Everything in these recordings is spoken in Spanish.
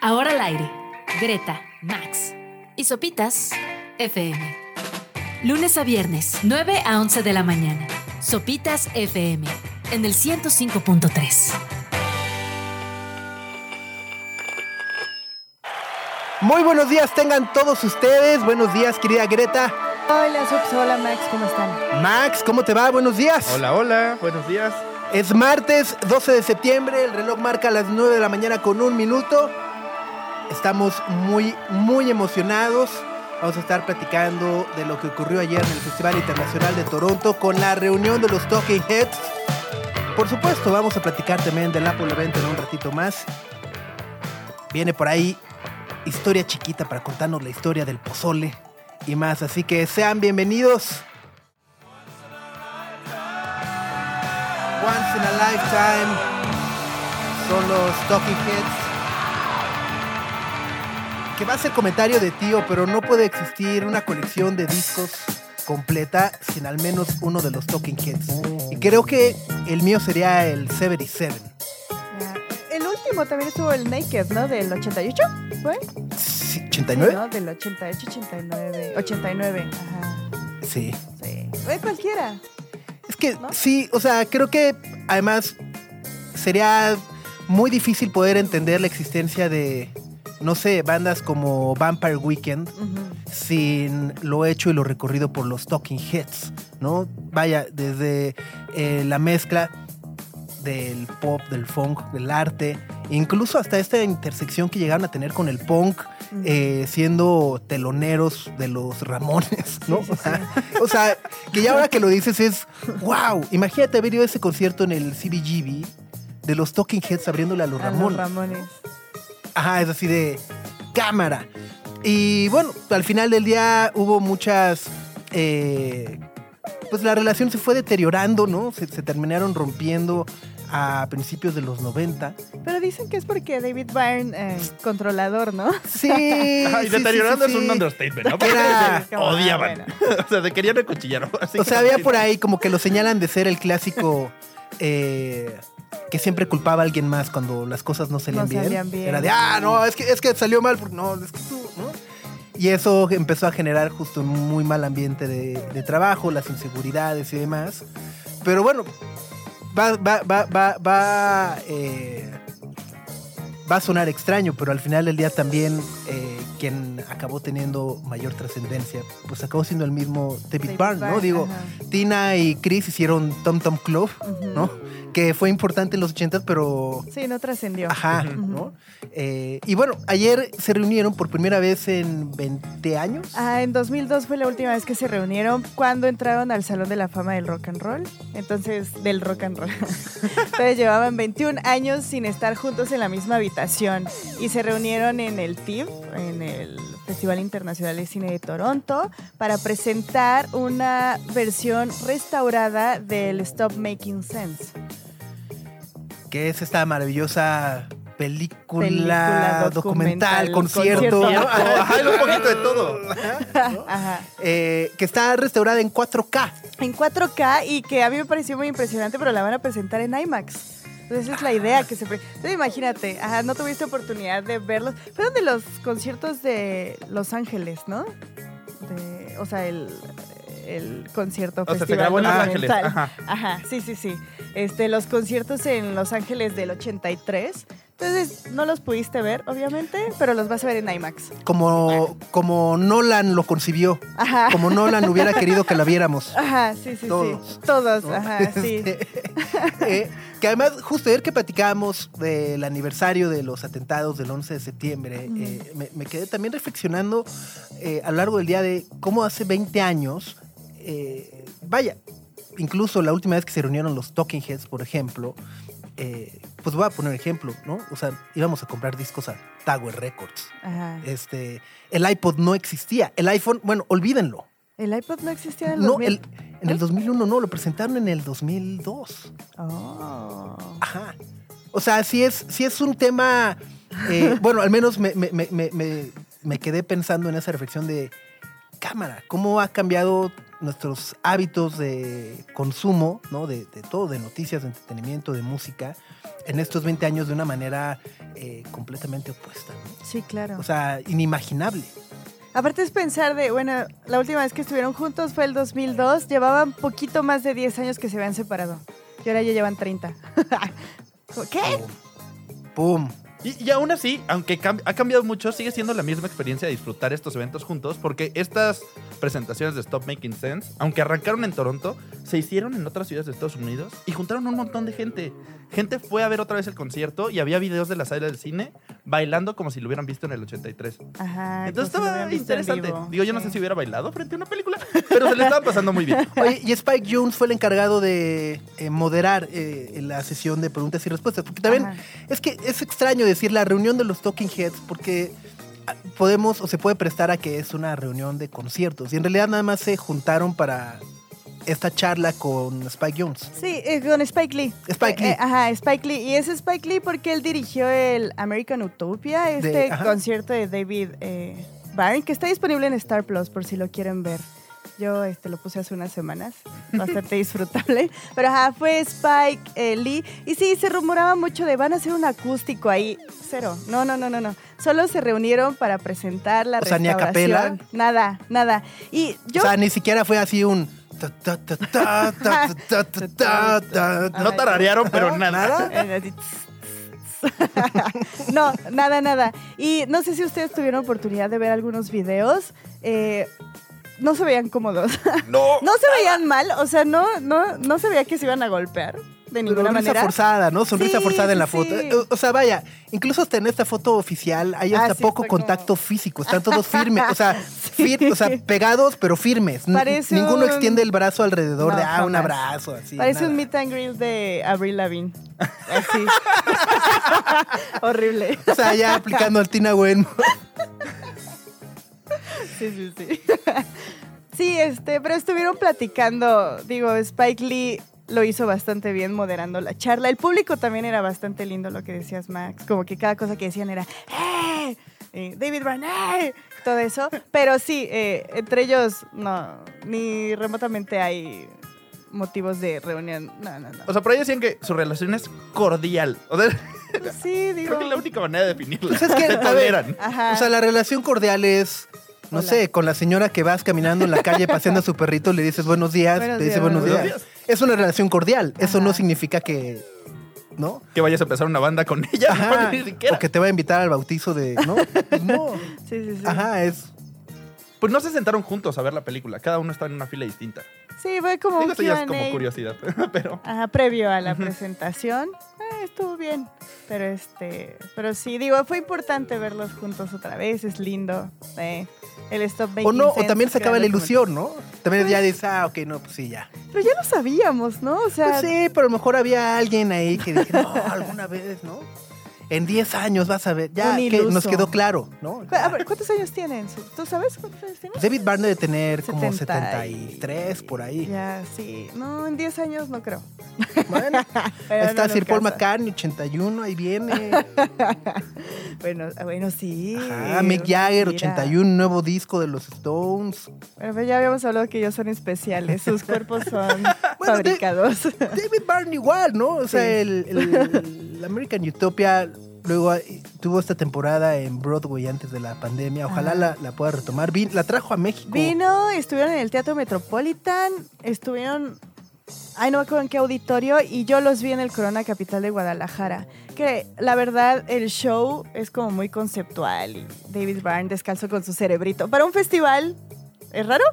Ahora al aire. Greta, Max y Sopitas FM. Lunes a viernes, 9 a 11 de la mañana. Sopitas FM en el 105.3. Muy buenos días tengan todos ustedes. Buenos días, querida Greta. Hola, Subs. Hola, Max. ¿Cómo están? Max, ¿cómo te va? Buenos días. Hola, hola, buenos días. Es martes 12 de septiembre. El reloj marca las 9 de la mañana con un minuto. Estamos muy, muy emocionados. Vamos a estar platicando de lo que ocurrió ayer en el Festival Internacional de Toronto con la reunión de los Talking Heads. Por supuesto, vamos a platicar también del Apple Event en un ratito más. Viene por ahí historia chiquita para contarnos la historia del pozole y más. Así que sean bienvenidos. Once in a Lifetime son los Talking Heads. Que va a ser comentario de tío, pero no puede existir una colección de discos completa sin al menos uno de los Talking Heads. Y creo que el mío sería el 77. El último también estuvo el Naked, ¿no? Del 88, ¿fue? Sí, Sí, ¿89? ¿no? Del 88, 89. 89, ajá. Sí. Sí. Fue cualquiera. Es que ¿No? sí, o sea, creo que además sería muy difícil poder entender la existencia de, no sé, bandas como Vampire Weekend sin lo hecho y lo recorrido por los Talking Heads, ¿no? Vaya, desde eh, la mezcla del pop, del funk, del arte, incluso hasta esta intersección que llegaron a tener con el punk, eh, siendo teloneros de los Ramones, ¿no? Sí, sí, O sea, o sea, que ya ahora que lo dices es, wow, imagínate haber ido a ese concierto en el CBGB de los Talking Heads abriéndole a los A los Ramones. Ajá, es así de cámara. Y bueno, al final del día hubo muchas... eh, pues la relación se fue deteriorando, ¿no? Se, se terminaron rompiendo a principios de los 90. Pero dicen que es porque David Byrne, eh, controlador, ¿no? Sí. Ajá, y sí, sí, deteriorando sí, es sí. un understatement, ¿no? Porque odiaban. Ah, o sea, se querían acuchillar. O sea, había por ahí como que lo señalan de ser el clásico eh, que siempre culpaba a alguien más cuando las cosas no salían, No bien. salían bien. Era de, ah, no, es que, es que salió mal, porque no, es que tú, ¿no? Y eso empezó a generar justo un muy mal ambiente de, de trabajo, las inseguridades y demás. Pero bueno, va, va, va, va, va, eh, va a sonar extraño, pero al final del día también eh, quien acabó teniendo mayor trascendencia, pues acabó siendo el mismo David, Byrne, ¿no? Digo, ajá. Tina y Chris hicieron Tom Tom Club. ¿no? Que fue importante en los 80, pero... Sí, no trascendió. Ajá. ¿no? Eh, y bueno, ayer se reunieron por primera vez en 20 años. Ah, en 2002 fue la última vez que se reunieron cuando entraron al Salón de la Fama del Rock and Roll. Entonces, del rock and roll. Entonces llevaban 21 años sin estar juntos en la misma habitación y se reunieron en el TIFF, en el Festival Internacional de Cine de Toronto, para presentar una versión restaurada del Stop Making Sense. Que es esta maravillosa película, Película, documental, documental, concierto, concierto. ¿no? Ajá, hay un poquito de todo. Ajá. Eh, que está restaurada en 4K. en 4K y que a mí me pareció muy impresionante, pero la van a presentar en IMAX. Entonces esa es la idea que se... Entonces imagínate, ajá, no tuviste oportunidad de verlos. Fueron de los conciertos de Los Ángeles, ¿no? De- o sea, el, el concierto O sea, se festival grabó en Los. Ángeles. Ajá. Ajá, sí, sí, sí. Este, los conciertos en Los Ángeles del 83. Entonces no los pudiste ver, obviamente, pero los vas a ver en IMAX. Como, como Nolan lo concibió. Ajá. Como Nolan hubiera querido que la viéramos. Ajá, sí, sí, Todos. sí. Todos, ¿no? ajá, sí. Este, eh, que además, justo ayer que platicábamos del aniversario de los atentados del 11 de septiembre, eh, me, me quedé también reflexionando eh, a lo largo del día de cómo hace 20 años, eh, vaya, incluso la última vez que se reunieron los Talking Heads, por ejemplo, eh, pues voy a poner ejemplo, ¿no? O sea, íbamos a comprar discos a Tower Records. Ajá. Este, el iPod no existía. El iPhone, bueno, olvídenlo. ¿El iPod no existía en el No, 2000? el- en el 2001 no, lo presentaron en el 2002. Oh. Ajá. O sea, sí es, sí es un tema. eh, bueno, al menos me, me- me- me- me- me quedé pensando en esa reflexión de cámara, cómo ha cambiado nuestros hábitos de consumo, ¿no? De, de todo, de noticias, de entretenimiento, de música, en estos 20 años de una manera eh, completamente opuesta. ¿no? Sí, claro. O sea, inimaginable. Aparte es pensar de, bueno, la última vez que estuvieron juntos fue el 2002, llevaban poquito más de 10 años que se habían separado. Y ahora ya llevan 30. ¿Qué? ¡Pum! Y, y aún así, aunque cam- ha cambiado mucho, sigue siendo la misma experiencia de disfrutar estos eventos juntos, porque estas presentaciones de Stop Making Sense, aunque arrancaron en Toronto, se hicieron en otras ciudades de Estados Unidos y juntaron un montón de gente. Gente fue a ver otra vez el concierto y había videos de la sala del cine bailando como si lo hubieran visto en el 83. Ajá. Entonces estaba en interesante. Digo, yo no sé si hubiera bailado frente a una película, pero se le estaba pasando muy bien. Oye, y Spike Jones fue el encargado de eh, moderar eh, la sesión de preguntas y respuestas. Porque también Ajá. es que es extraño decir la reunión de los Talking Heads porque podemos o se puede prestar a que es una reunión de conciertos. Y en realidad nada más se juntaron para esta charla con Spike Jones. Sí, eh, con Spike Lee. Spike Eh, Lee. eh, ajá, Spike Lee. Y es Spike Lee porque él dirigió el American Utopia, este De- concierto de David eh, Byrne, que está disponible en Star Plus por si lo quieren ver. Yo este, lo puse hace unas semanas, bastante disfrutable. Pero ajá, fue Spike Lee. Y sí, se rumoraba mucho de van a hacer un acústico ahí. Cero. No, no, no, no, no. Solo se reunieron para presentar la o. Sea, ni a capela. Nada, nada. Y yo... O sea, ni siquiera fue así un... no tararearon, pero nada. no, nada, nada. Y no sé si ustedes tuvieron oportunidad de ver algunos videos. Eh, no se veían cómodos. No. no se veían mal. O sea, no, no, no se veía que se iban a golpear de ninguna Sonrisa manera. forzada, ¿no? Sonrisa Sí, forzada en la foto. sí. O, o sea, vaya, incluso hasta en esta foto oficial hay Ah, hasta sí, poco como- contacto físico. Están todos firmes. O sea, fir- o sea, pegados, pero firmes. N- Parece Ninguno un- extiende el brazo alrededor No, de, ah, un abrazo, así. Parece nada. un meet and greet de Avril Lavigne. Así. Horrible. O sea, ya aplicando al Tina Wen. Sí, sí, sí. Sí, este, pero estuvieron platicando, digo, Spike Lee lo hizo bastante bien moderando la charla. El público también era bastante lindo lo que decías, Max. Como que cada cosa que decían era ¡Eh! Eh, David Byrne, ¡eh! todo eso. Pero sí, eh, entre ellos no, ni remotamente hay motivos de reunión. No, no, no. O sea, por ahí decían que su relación es cordial. O sea, sí, digo. creo que es la única manera de definirla. Pues es que, Se a ver, toleran. Ajá. O sea, la relación cordial es, no Hola. sé, con la señora que vas caminando en la calle paseando a su perrito, le dices buenos días, Buenos te dice días, buenos buenos días. días. Es una relación cordial. Eso no significa que, ¿no? Que vayas a empezar una banda con ella. Ajá. Ni siquiera. O que te va a invitar al bautizo de, ¿no? Pues no. sí, sí, sí. Ajá, es. Pues no se sentaron juntos a ver la película. Cada uno estaba en una fila distinta. Sí, fue como Digo, un ya es como curiosidad. Pero Ajá, previo a la presentación. Eh, estuvo bien. Pero este. Pero sí, digo, fue importante verlos juntos otra vez. Es lindo. eh, el stop O no, o también se acaba la ilusión, ¿no? También ya dices, ah, ok, no, pues sí, ya. Pero ya lo sabíamos, ¿no? O sea, Pues sí, pero a lo mejor había alguien ahí que dije, no, alguna vez, ¿no? En 10 años vas a ver. Ya, que nos quedó claro, ¿no? cu- a ver, ¿cuántos años tienen? ¿Tú sabes cuántos años tienen? David Byrne debe tener como 70 y- 73 por ahí. Ya, sí. No, en 10 años no creo. Bueno, está no Sir Paul casa. McCartney, 81, ahí viene. Bueno, ah, bueno, sí. Ajá, Mick Jagger, Mira. 81, nuevo disco de los Stones. Bueno, ya habíamos hablado que ellos son especiales. Sus cuerpos son Bueno, fabricados. David Byrne igual, ¿no? O sea, Sí. el, el- el American Utopia luego eh, tuvo esta temporada en Broadway antes de la pandemia. Ojalá la pueda retomar. Vin- la trajo a México. Vino, estuvieron en el Teatro Metropolitan, estuvieron, ay no me acuerdo en qué auditorio, y yo los vi en el Corona Capital de Guadalajara. Que la verdad el show es como muy conceptual y David Byrne descalzo con su cerebrito. Para un festival es raro,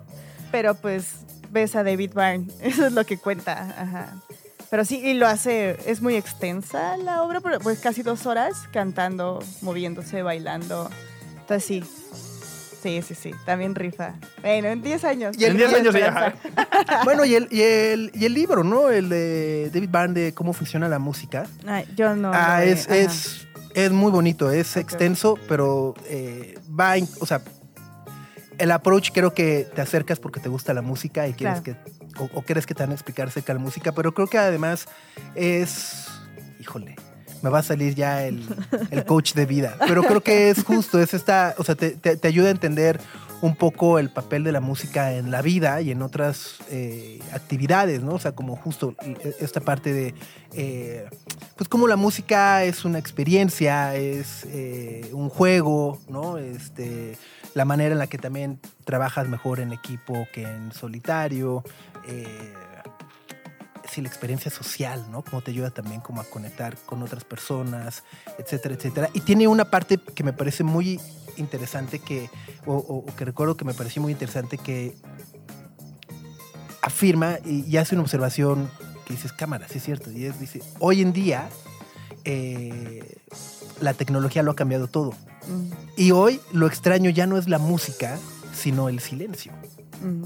pero pues ves a David Byrne, eso es lo que cuenta. Ajá. Pero sí, y lo hace, es muy extensa la obra, pues casi dos horas cantando, moviéndose, bailando. Entonces sí, sí, sí, sí, también rifa. Bueno, en 10 años. Y en 10 y el años ya. Bueno, y el, y, el, y el libro, ¿no? El de David Byrne de cómo funciona la música. Ay, yo no. ah, es, es, es muy bonito, es extenso, pero eh, va, o sea, el approach creo que te acercas porque te gusta la música y quieres Claro. que, o, o quieres que te van a explicar acerca de la música, pero creo que además es, híjole, me va a salir ya el, el coach de vida, pero creo que es justo, es esta, o sea, te, te- ayuda a entender un poco el papel de la música en la vida y en otras eh, actividades, ¿no? O sea, como justo esta parte de, eh, pues como la música es una experiencia, es eh, un juego, ¿no? Este, la manera en la que también trabajas mejor en equipo que en solitario. Eh, sí, la experiencia social, ¿no? Cómo te ayuda también como a conectar con otras personas, etcétera, etcétera. Y tiene una parte que me parece muy interesante que, o, o- o que recuerdo que me pareció muy interesante que afirma y, y hace una observación que dices, cámara, sí es cierto. Y es, dice, hoy en día eh, la tecnología lo ha cambiado todo. Mm, Y hoy lo extraño ya no es la música, sino el silencio. mm,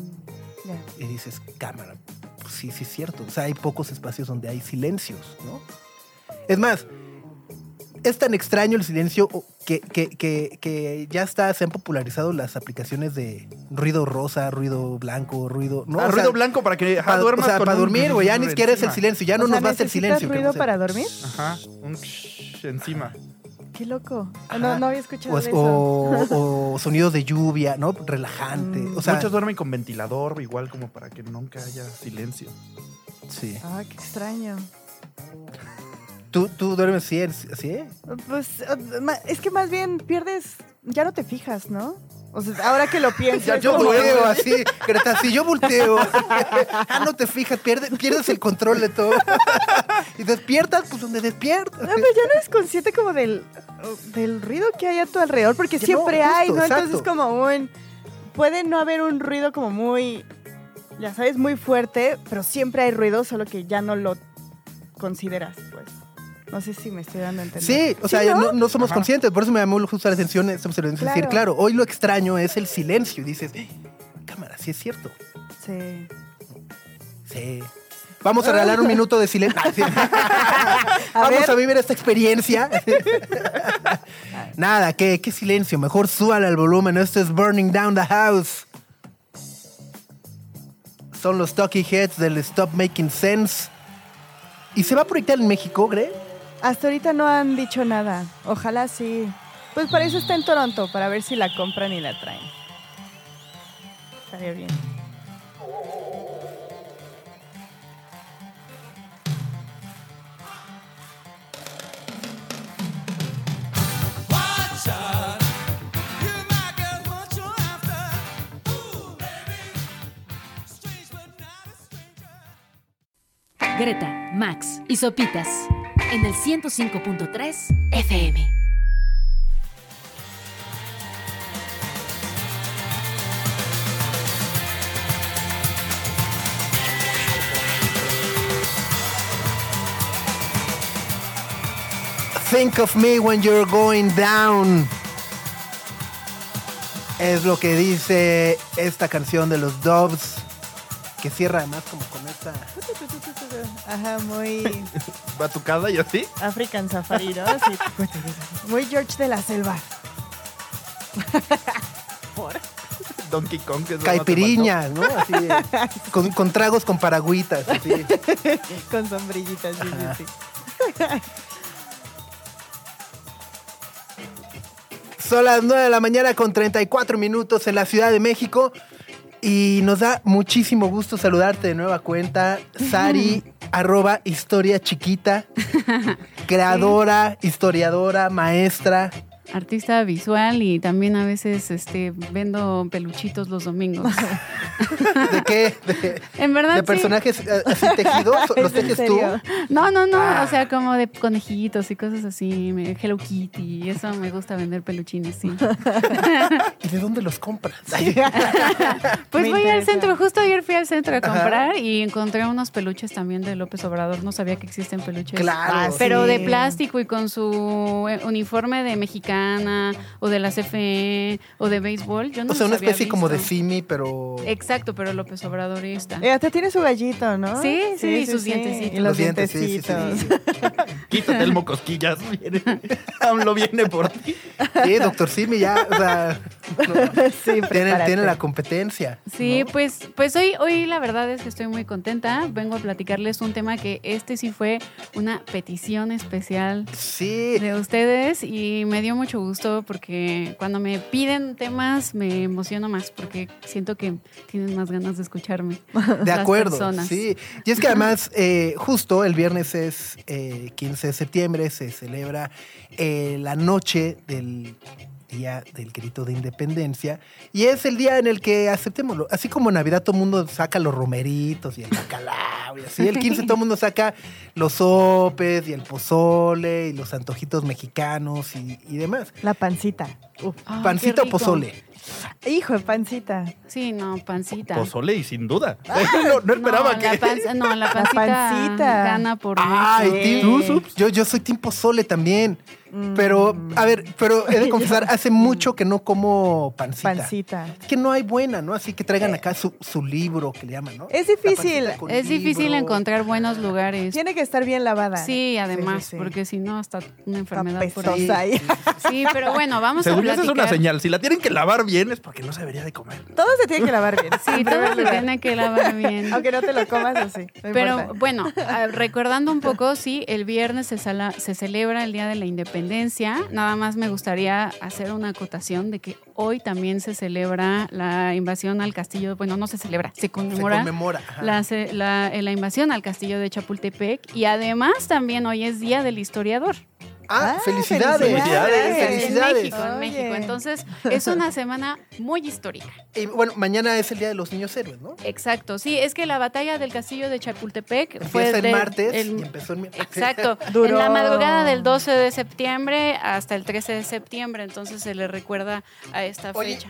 Y dices, cámara, pues sí, sí es cierto. O sea, hay pocos espacios donde hay silencios, ¿no? Es más, es tan extraño el silencio que, que- que- que ya está, se han popularizado las aplicaciones de ruido rosa, ruido blanco, ruido... ¿no? Ah, O sea, ruido blanco para que ajá, pa- duermas o sea, con para un dormir, güey, ya ni siquiera es el silencio, ya no sea, nos basta el ¿necesitas silencio. ruido para dormir? Ajá, un shh encima. Qué loco. No, no había escuchado O, eso. o- o sonidos de lluvia, ¿no? Relajante. Mm. O sea, Muchos duermen con ventilador, igual como para que nunca haya silencio. sí. Ah, qué extraño. ¿Tú, tú duermes así, así? Pues es que más bien pierdes, ya no te fijas, ¿no? O sea, ahora que lo pienso. Es Yo como- volteo así, Greta, si yo volteo, ah, no te fijas, pierdes, pierdes el control de todo. y despiertas, pues donde despiertas. No, pero ya no eres consciente como del, del ruido que hay a tu alrededor, porque siempre no, justo, hay, ¿no? Entonces exacto. como un... Puede no haber un ruido como muy, ya sabes, muy fuerte, pero siempre hay ruido, solo que ya no lo consideras, pues. No sé si me estoy dando a entender. Sí, o sea, ¿no? no, no somos Ajá. conscientes, por eso me llamó justo la atención esta observación, es decir, Claro. claro, hoy lo extraño es el silencio. Y dices, "Eh, cámara, sí es cierto. Sí. Sí. Vamos a regalar un minuto de silencio. Ah. Vamos a vivir esta experiencia. Nada, ¿qué, qué silencio. Mejor súbale al volumen. Esto es Burning Down the House. Son los Talking Heads del Stop Making Sense. ¿Y se va a proyectar en México, Gre? Hasta ahorita no han dicho nada. Ojalá sí. Pues para eso está en Toronto, para ver si la compran y la traen. Estaría bien. Greta, Max y Sopitas en el 105.3 FM. Think of me when you're going down. Es lo que dice esta canción de los Doves. Que cierra además como con esta. Ajá, muy Batucada y así. African Safari, ¿no? Así. Muy George de la Selva. Donkey Kong. que Caipiriñas, ¿no? Así, de- con, con tragos con paragüitas. Así. Con sombrillitas, sí, sí, sí. Son las 9 de la mañana con 34 minutos en la Ciudad de México. Y nos da muchísimo gusto saludarte de nueva cuenta. Sari, arroba historia chiquita. Creadora, historiadora, maestra. Artista visual y también a veces este vendo peluchitos los domingos. ¿De qué? ¿De, en verdad de sí. personajes eh, así tejidos? ¿Los ¿Es en tejes tú? No, no, no, Ah. o sea, como de conejitos y cosas así, Hello Kitty, eso me gusta vender peluchines, sí. ¿Y de dónde los compras? Pues Me voy al centro, justo ayer fui al centro a Ajá. comprar y encontré unos peluches también de López Obrador, no sabía que existen peluches. Claro. Ah, Pero Sí. de plástico y con su eh, uniforme de o de la CFE o de béisbol, yo no o sea, una había especie como de. Simi, pero... Exacto, pero López Obradorista. Eh, hasta tiene su gallito, ¿no? Sí, sí, y sus dientecitos. Y los, Los dientes, sí, sí, sí. dientecitos. Quítate el mocosquillas. Aún lo viene por ti. Sí, doctor Simi ya, o sea... sí, prepárate. tienen la competencia. Sí, ¿no? pues, pues hoy, hoy la verdad es que estoy muy contenta. Vengo a platicarles un tema que este sí fue una petición especial Sí. de ustedes y me dio mucho gusto porque cuando me piden temas me emociono más porque siento que tienen más ganas de escucharme. De acuerdo, personas. sí. Y es que además, eh, justo el viernes es eh, 15 de septiembre, se celebra eh, la noche del Día del Grito de Independencia. Y es el día en el que, aceptémoslo, así como en Navidad todo el mundo saca los romeritos y el bacalao y así, el 15 todo el mundo saca los sopes y el pozole y los antojitos mexicanos y, y demás. La pancita. Uf. Ay, Pancita o pozole. Hijo de pancita. Sí, no, pancita. Pozole y sin duda. no, no esperaba no, que. La panza- no, la pancita, pancita. gana por Ay, yo, yo soy Team Pozole también. Pero, a ver, pero he de confesar, hace mucho que no como pancita. Pancita. Es que no hay buena, ¿no? Así que traigan acá su, su libro que le llaman, ¿no? Es difícil. Es difícil libro. encontrar buenos lugares. Tiene que estar bien lavada. Sí, además, sí, sí. porque si no, hasta una Está enfermedad por ahí. ahí. Sí, pero bueno, vamos Según a yo, esa platicar. es una señal. Si la tienen que lavar bien es porque no se debería de comer. Todo se tiene que lavar bien. Sí, todo se tiene que lavar bien. Aunque no te lo comas así. no Pero importa. bueno, recordando un poco, sí, el viernes se, sala- se celebra el Día de la Independencia. Nada más me gustaría hacer una acotación de que hoy también se celebra la invasión al castillo. Bueno, no se celebra, se Se conmemora. La, la- eh, la invasión al castillo de Chapultepec y además también hoy es Día del Historiador. Ah, Ah, felicidades. felicidades. En Felicidades. México, en. México. Entonces, es una semana muy histórica. Y bueno, mañana es el Día de los Niños Héroes, ¿no? Exacto, sí, es que la batalla del castillo de Chapultepec fue Empieza el de- martes el- y empezó el miércoles. Exacto, Duró- en la madrugada del 12 de septiembre hasta el 13 de septiembre, entonces se le recuerda a esta Oye, fecha.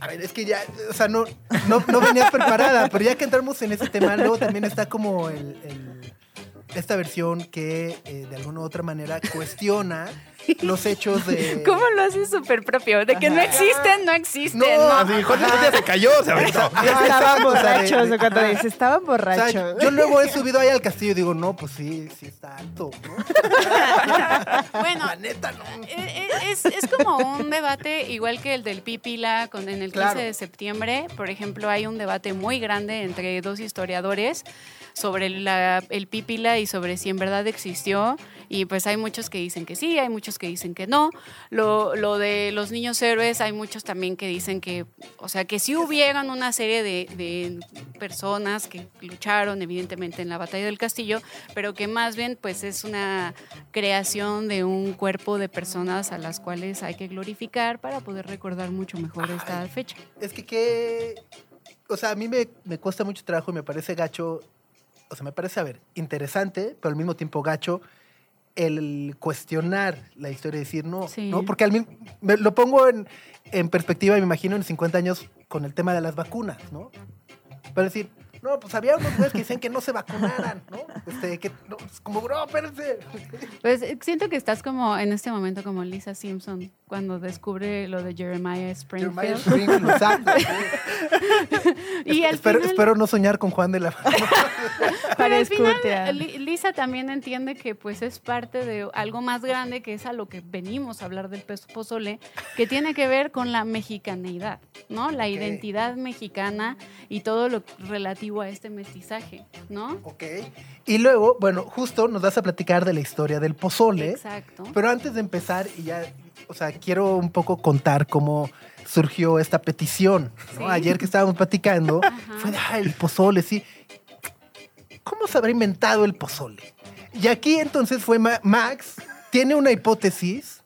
A ver, es que ya, o sea, no, no, no venías preparada, pero ya que entramos en ese tema, luego también está como el, el- esta versión que eh, de alguna u otra manera cuestiona los hechos de... ¿Cómo lo haces súper propio? De que no existen, no existen. No, ¿no? Así, Juan ya se cayó, se aventó. Estaban borrachos. o cuando ajá. dice, estaban O sea, borrachos. yo luego he subido ahí al castillo y digo, no, pues sí, sí está alto, ¿no? Bueno, La neta, no. Eh, eh, Es, es como un debate igual que el del Pipila con, en el 15 Claro. de septiembre. Por ejemplo, hay un debate muy grande entre dos historiadores sobre la- el Pipila y sobre si en verdad existió. Y pues hay muchos que dicen que sí, hay muchos que dicen que no. Lo, lo de los niños héroes, hay muchos también que dicen que, o sea, que sí hubieran una serie de, de personas que lucharon evidentemente en la batalla del castillo, pero que más bien pues es una creación de un cuerpo de personas a las cuales hay que glorificar para poder recordar mucho mejor esta Ay. fecha. Es que qué... O sea, a mí me, me cuesta mucho trabajo y me parece gacho, o sea, me parece, a ver, interesante, pero al mismo tiempo gacho el cuestionar la historia y decir no, Sí. ¿no? Porque al mismo, me- lo pongo en, en perspectiva, me imagino, en 50 años con el tema de las vacunas, ¿no? Para decir, no, pues había unos güeyes que dicen que no se vacunaran, ¿no? Este, que, no, es como, bro, espérense. Pues siento que estás como en este momento como Lisa Simpson cuando descubre lo de Jeremiah Springfield. Jeremiah Springfield, exacto. Y al espero, final- espero no soñar con Juan de la... Pero al final, Lisa también entiende que pues es parte de algo más grande que es a lo que venimos a hablar del peso pozole, que tiene que ver con la mexicaneidad, ¿no? La identidad mexicana y todo lo relativo a este mestizaje, ¿no? Ok. Y luego, bueno, justo nos vas a platicar de la historia del pozole. Exacto. Pero antes de empezar, y ya, o sea, quiero un poco contar cómo surgió esta petición. ¿no? Sí. Ayer que estábamos platicando, Ajá. fue de, "Ah, el pozole, sí. ¿Cómo se habrá inventado el pozole? Y aquí entonces fue Ma- Max, tiene una hipótesis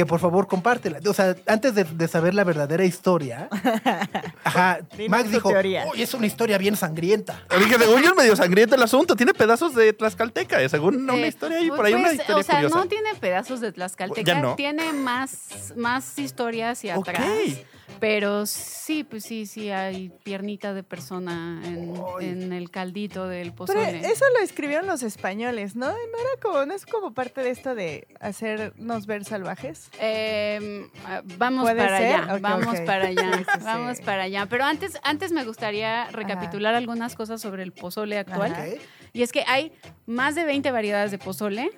que por favor compártela. O sea, antes de, de saber la verdadera historia, ajá, Max dijo, uy, es una historia bien sangrienta. Dije, según yo es medio sangriento el asunto. Tiene pedazos de Tlaxcalteca, eh, según una Eh, historia ahí, pues, por ahí una pues, historia O sea, curiosa. no tiene pedazos de Tlaxcalteca, Ya no. tiene más, más historias Ok. atrás. Pero sí, pues sí, sí hay piernita de persona en, el caldito del Pero pozole. eso lo escribieron los españoles, ¿no? No era como, no es como parte de esto de hacernos ver salvajes. Eh, vamos ¿Puede para ser? allá, vamos para allá, Sí, sí, sí. vamos para allá. Pero antes, antes me gustaría recapitular algunas cosas sobre el pozole actual. Ajá. Y es que hay más de 20 variedades de pozole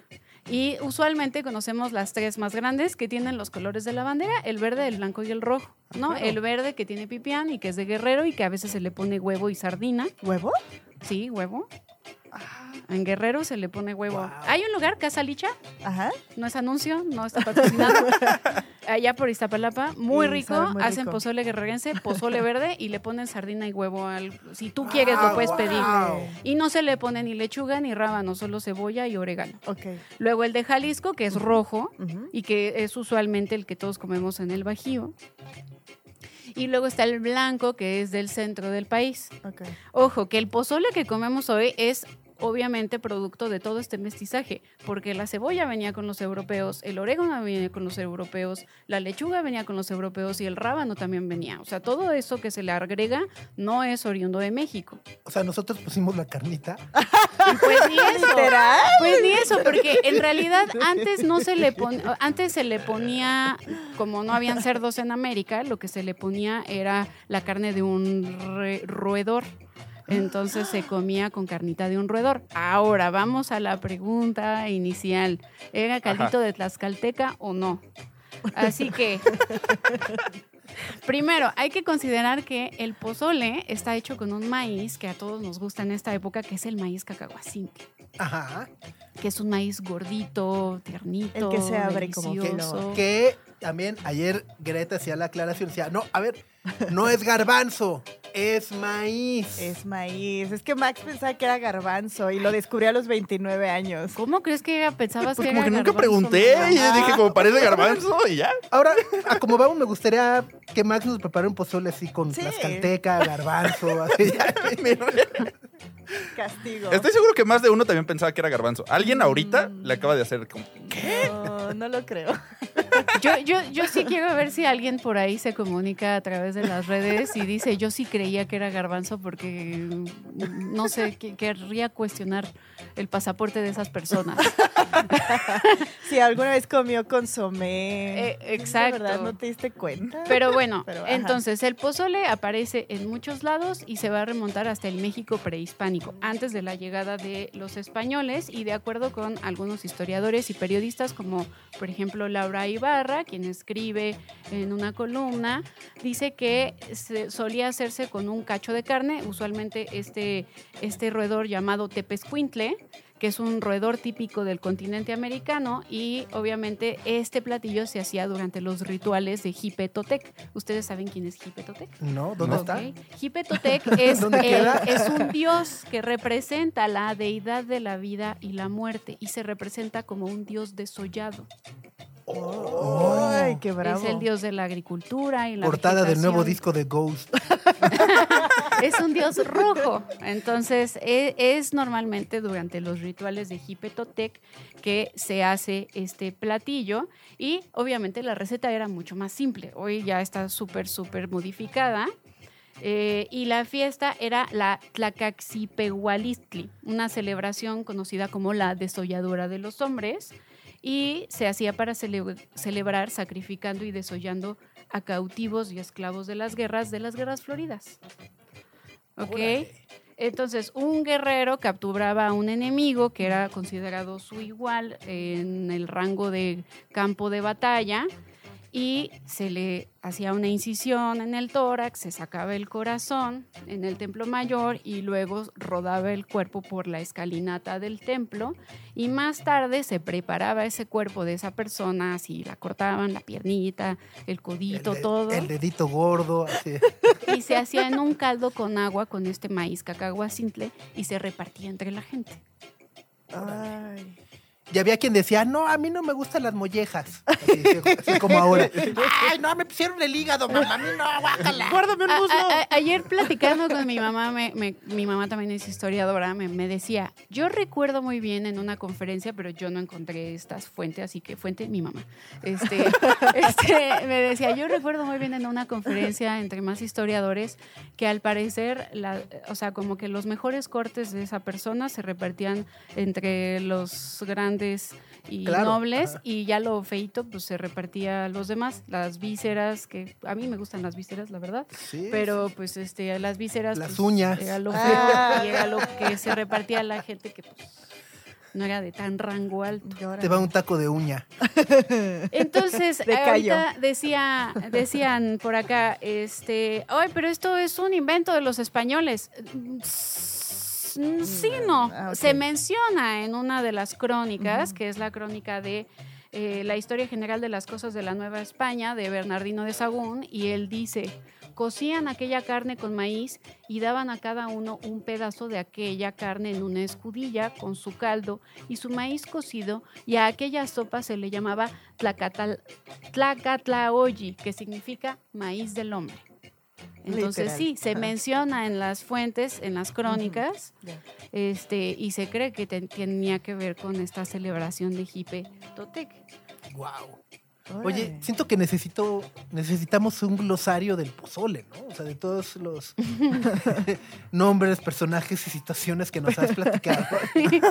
Y usualmente conocemos las tres más grandes que tienen los colores de la bandera, el verde, el blanco y el rojo, ¿no? El verde que tiene pipián y que es de guerrero y que a veces se le pone huevo y sardina. ¿Huevo? Sí, huevo. En Guerrero se le pone huevo. Hay un lugar, Casa Licha, Ajá. no es anuncio, no está patrocinado. Allá por Iztapalapa, muy Sí, rico, muy hacen rico. pozole guerrerense, pozole verde y le ponen sardina y huevo al si tú quieres lo puedes wow. pedir. Y no se le pone ni lechuga ni rábano, solo cebolla y orégano. Ok. Luego el de Jalisco, que es rojo y que es usualmente el que todos comemos en el Bajío. Y luego está el blanco, que es del centro del país. Ok. Ojo, que el pozole que comemos hoy es obviamente producto de todo este mestizaje, porque la cebolla venía con los europeos, el orégano venía con los europeos, la lechuga venía con los europeos y el rábano también venía. O sea, todo eso que se le agrega no es oriundo de México. O sea, nosotros pusimos la carnita. Y pues ni eso. ¿Literal? Pues ni eso, porque en realidad antes no se le pon- antes se le ponía, como no habían cerdos en América, lo que se le ponía era la carne de un re- roedor. Entonces se comía con carnita de un roedor. Ahora vamos a la pregunta inicial. ¿Era caldito de tlaxcalteca o no? Así que, primero, hay que considerar que el pozole está hecho con un maíz que a todos nos gusta en esta época, que es el maíz cacahuacintle Ajá. que es un maíz gordito, tiernito, El que se abre como que no. delicioso. Que también ayer Greta hacía la aclaración. Decía, no, a ver, no es garbanzo, es maíz. Es maíz. Es que Max pensaba que era garbanzo y lo descubrió a los 29 años. ¿Cómo crees que pensabas Pues que como era que nunca garbanzo, pregunté y dije como parece garbanzo y ya. Ahora, a como vamos, me gustaría que Max nos prepare un pozole así con Sí. tlaxcalteca, garbanzo, así. Castigo. Estoy seguro que más de uno también pensaba que era garbanzo. Alguien ahorita le acaba de hacer como... No, no lo creo. Yo, yo, yo sí quiero ver si alguien por ahí se comunica a través de las redes y dice, yo sí creía que era garbanzo porque, mm, no sé, que- querría cuestionar el pasaporte de esas personas. Si alguna vez comió consomé. Eh, exacto. ¿De verdad no te diste cuenta? Pero bueno, Pero, entonces el pozole aparece en muchos lados y se va a remontar hasta el México prehispánico, antes de la llegada de los españoles y de acuerdo con algunos historiadores y periodistas como por ejemplo Laura Ibarra, quien escribe en una columna, dice que se solía hacerse con un cacho de carne, usualmente este, este roedor llamado tepescuintle, que es un roedor típico del continente americano y obviamente este platillo se hacía durante los rituales de Jipetotec. ¿Ustedes saben quién es Jipetotec? ¿No? ¿Dónde Ok. está? Jipetotec es, ¿Dónde el- queda? es un dios que representa la deidad de la vida y la muerte y se representa como un dios desollado. Ay, qué bravo. Es el dios de la agricultura y la Portada del nuevo disco de Ghost. es un dios rojo. Entonces, e- es, normalmente durante los rituales de Jipetotec que se hace este platillo. Y obviamente la receta era mucho más simple. Hoy ya está súper, súper modificada. Eh, y la fiesta era la Tlacaxipehualistli, una celebración conocida como la desolladura de los hombres. Y se hacía para cele- celebrar sacrificando y desollando a cautivos y esclavos de las guerras, de las guerras floridas. ¿Ok? Entonces, un guerrero capturaba a un enemigo que era considerado su igual en el rango de campo de batalla y se le hacía una incisión en el tórax, se sacaba el corazón en el templo mayor y luego rodaba el cuerpo por la escalinata del templo y más tarde se preparaba ese cuerpo de esa persona, así la cortaban, la piernita, el codito, el, de- todo el dedito gordo. así. y se hacía en un caldo con agua con este maíz cacahuacintle y se repartía entre la gente. Ay. Y había quien decía, no, a mí no me gustan las mollejas. Así, así como ahora. Ay, no, me pusieron el hígado, mamá. A mí no, guácala. Guárdame un A- muslo. a- a- ayer platicando con mi mamá, me- me- mi mamá también es historiadora, me, me decía, yo recuerdo muy bien en una conferencia, pero yo no encontré estas fuentes, así que fuente mi mamá. Este, este, me decía, yo recuerdo muy bien en una conferencia entre más historiadores que al parecer, la, o sea, como que los mejores cortes de esa persona se repartían entre los grandes y Claro, nobles ajá. y ya lo feito pues se repartía a los demás, las vísceras, que a mí me gustan las vísceras, la verdad. Sí, Pero pues este las vísceras Las pues, uñas. era lo, Ah. y era lo que se repartía a la gente que pues no era de tan rango alto. Te va un taco de uña. Entonces, De ahorita decía, decían por acá, este, ay, pero esto es un invento de los españoles. Mm, Sí, no. Ah, ok. Se menciona en una de las crónicas, que es la crónica de eh, la historia general de las cosas de la Nueva España, de Bernardino de Sagún, y él dice, cocían aquella carne con maíz y daban a cada uno un pedazo de aquella carne en una escudilla con su caldo y su maíz cocido, y a aquella sopa se le llamaba tlacatlaoyi, que significa maíz del hombre. Entonces Literal. sí, se Ajá. menciona en las fuentes, en las crónicas, este, y se cree que te- tenía que ver con esta celebración de Jipe Totec. Wow. Oye, siento que necesito, necesitamos un glosario del pozole, ¿no? O sea, de todos los nombres, personajes y situaciones que nos has platicado.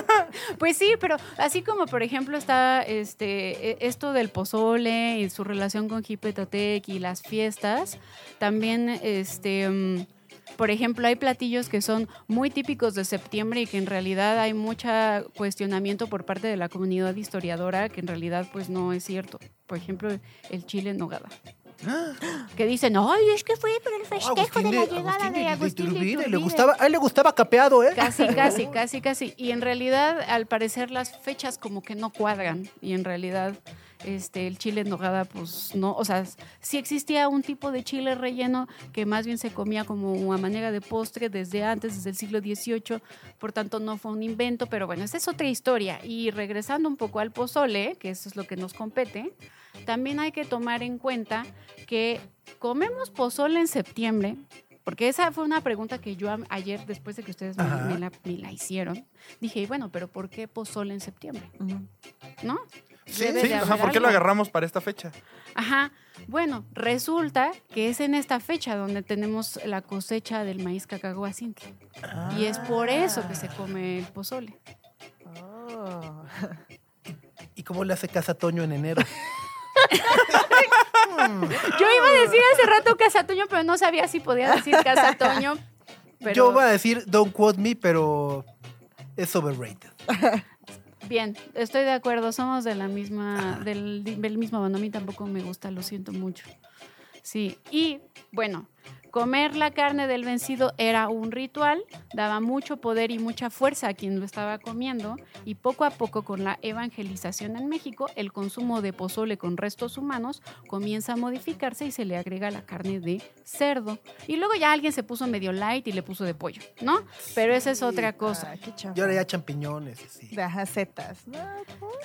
Pues sí, pero así como por ejemplo está este e- esto del pozole y su relación con Jipe Totec y las fiestas, también este mm, por ejemplo, hay platillos que son muy típicos de septiembre y que en realidad hay mucho cuestionamiento por parte de la comunidad historiadora que en realidad pues no es cierto. Por ejemplo, el chile en nogada. Que dicen, ay, es que fue por el festejo de la llegada Agustín de Agustín de Iturbide, le Iturbide". gustaba, a él le gustaba capeado, ¿eh? Casi, casi, casi, casi. Y en realidad, al parecer, las fechas como que no cuadran. Y en realidad, este, el chile en nogada, pues no. O sea, sí existía un tipo de chile relleno que más bien se comía como una manera de postre desde antes, desde el siglo XVIII. Por tanto, no fue un invento. Pero bueno, esa es otra historia. Y regresando un poco al pozole, que eso es lo que nos compete, también hay que tomar en cuenta que comemos pozole en septiembre. Porque esa fue una pregunta que yo ayer, después de que ustedes me, la, me la hicieron, dije, bueno, pero ¿por qué pozole en septiembre? ¿No? Sí, Debe Sí, de ajá, haber ¿por qué lo agarramos para esta fecha? Ajá. Bueno, resulta que es en esta fecha donde tenemos la cosecha del maíz cacahuacintle. Y es por eso que se come el pozole. Oh. ¿Y cómo le hace casa a Toño en enero? Yo iba a decir hace rato casatoño, pero no sabía si podía decir casatoño. Pero Yo voy a decir don't quote me, pero es overrated. bien, estoy de acuerdo. Somos de la misma, del, del mismo bando. A mí tampoco me gusta, lo siento mucho. Sí, y bueno, comer la carne del vencido era un ritual, daba mucho poder y mucha fuerza a quien lo estaba comiendo, y poco a poco con la evangelización en México, el consumo de pozole con restos humanos comienza a modificarse y se le agrega la carne de cerdo. Y luego ya alguien se puso medio light y le puso de pollo, ¿no? Pero esa es otra cosa. Ah, qué chafa. Y ahora ya champiñones, sí. Ajá, setas.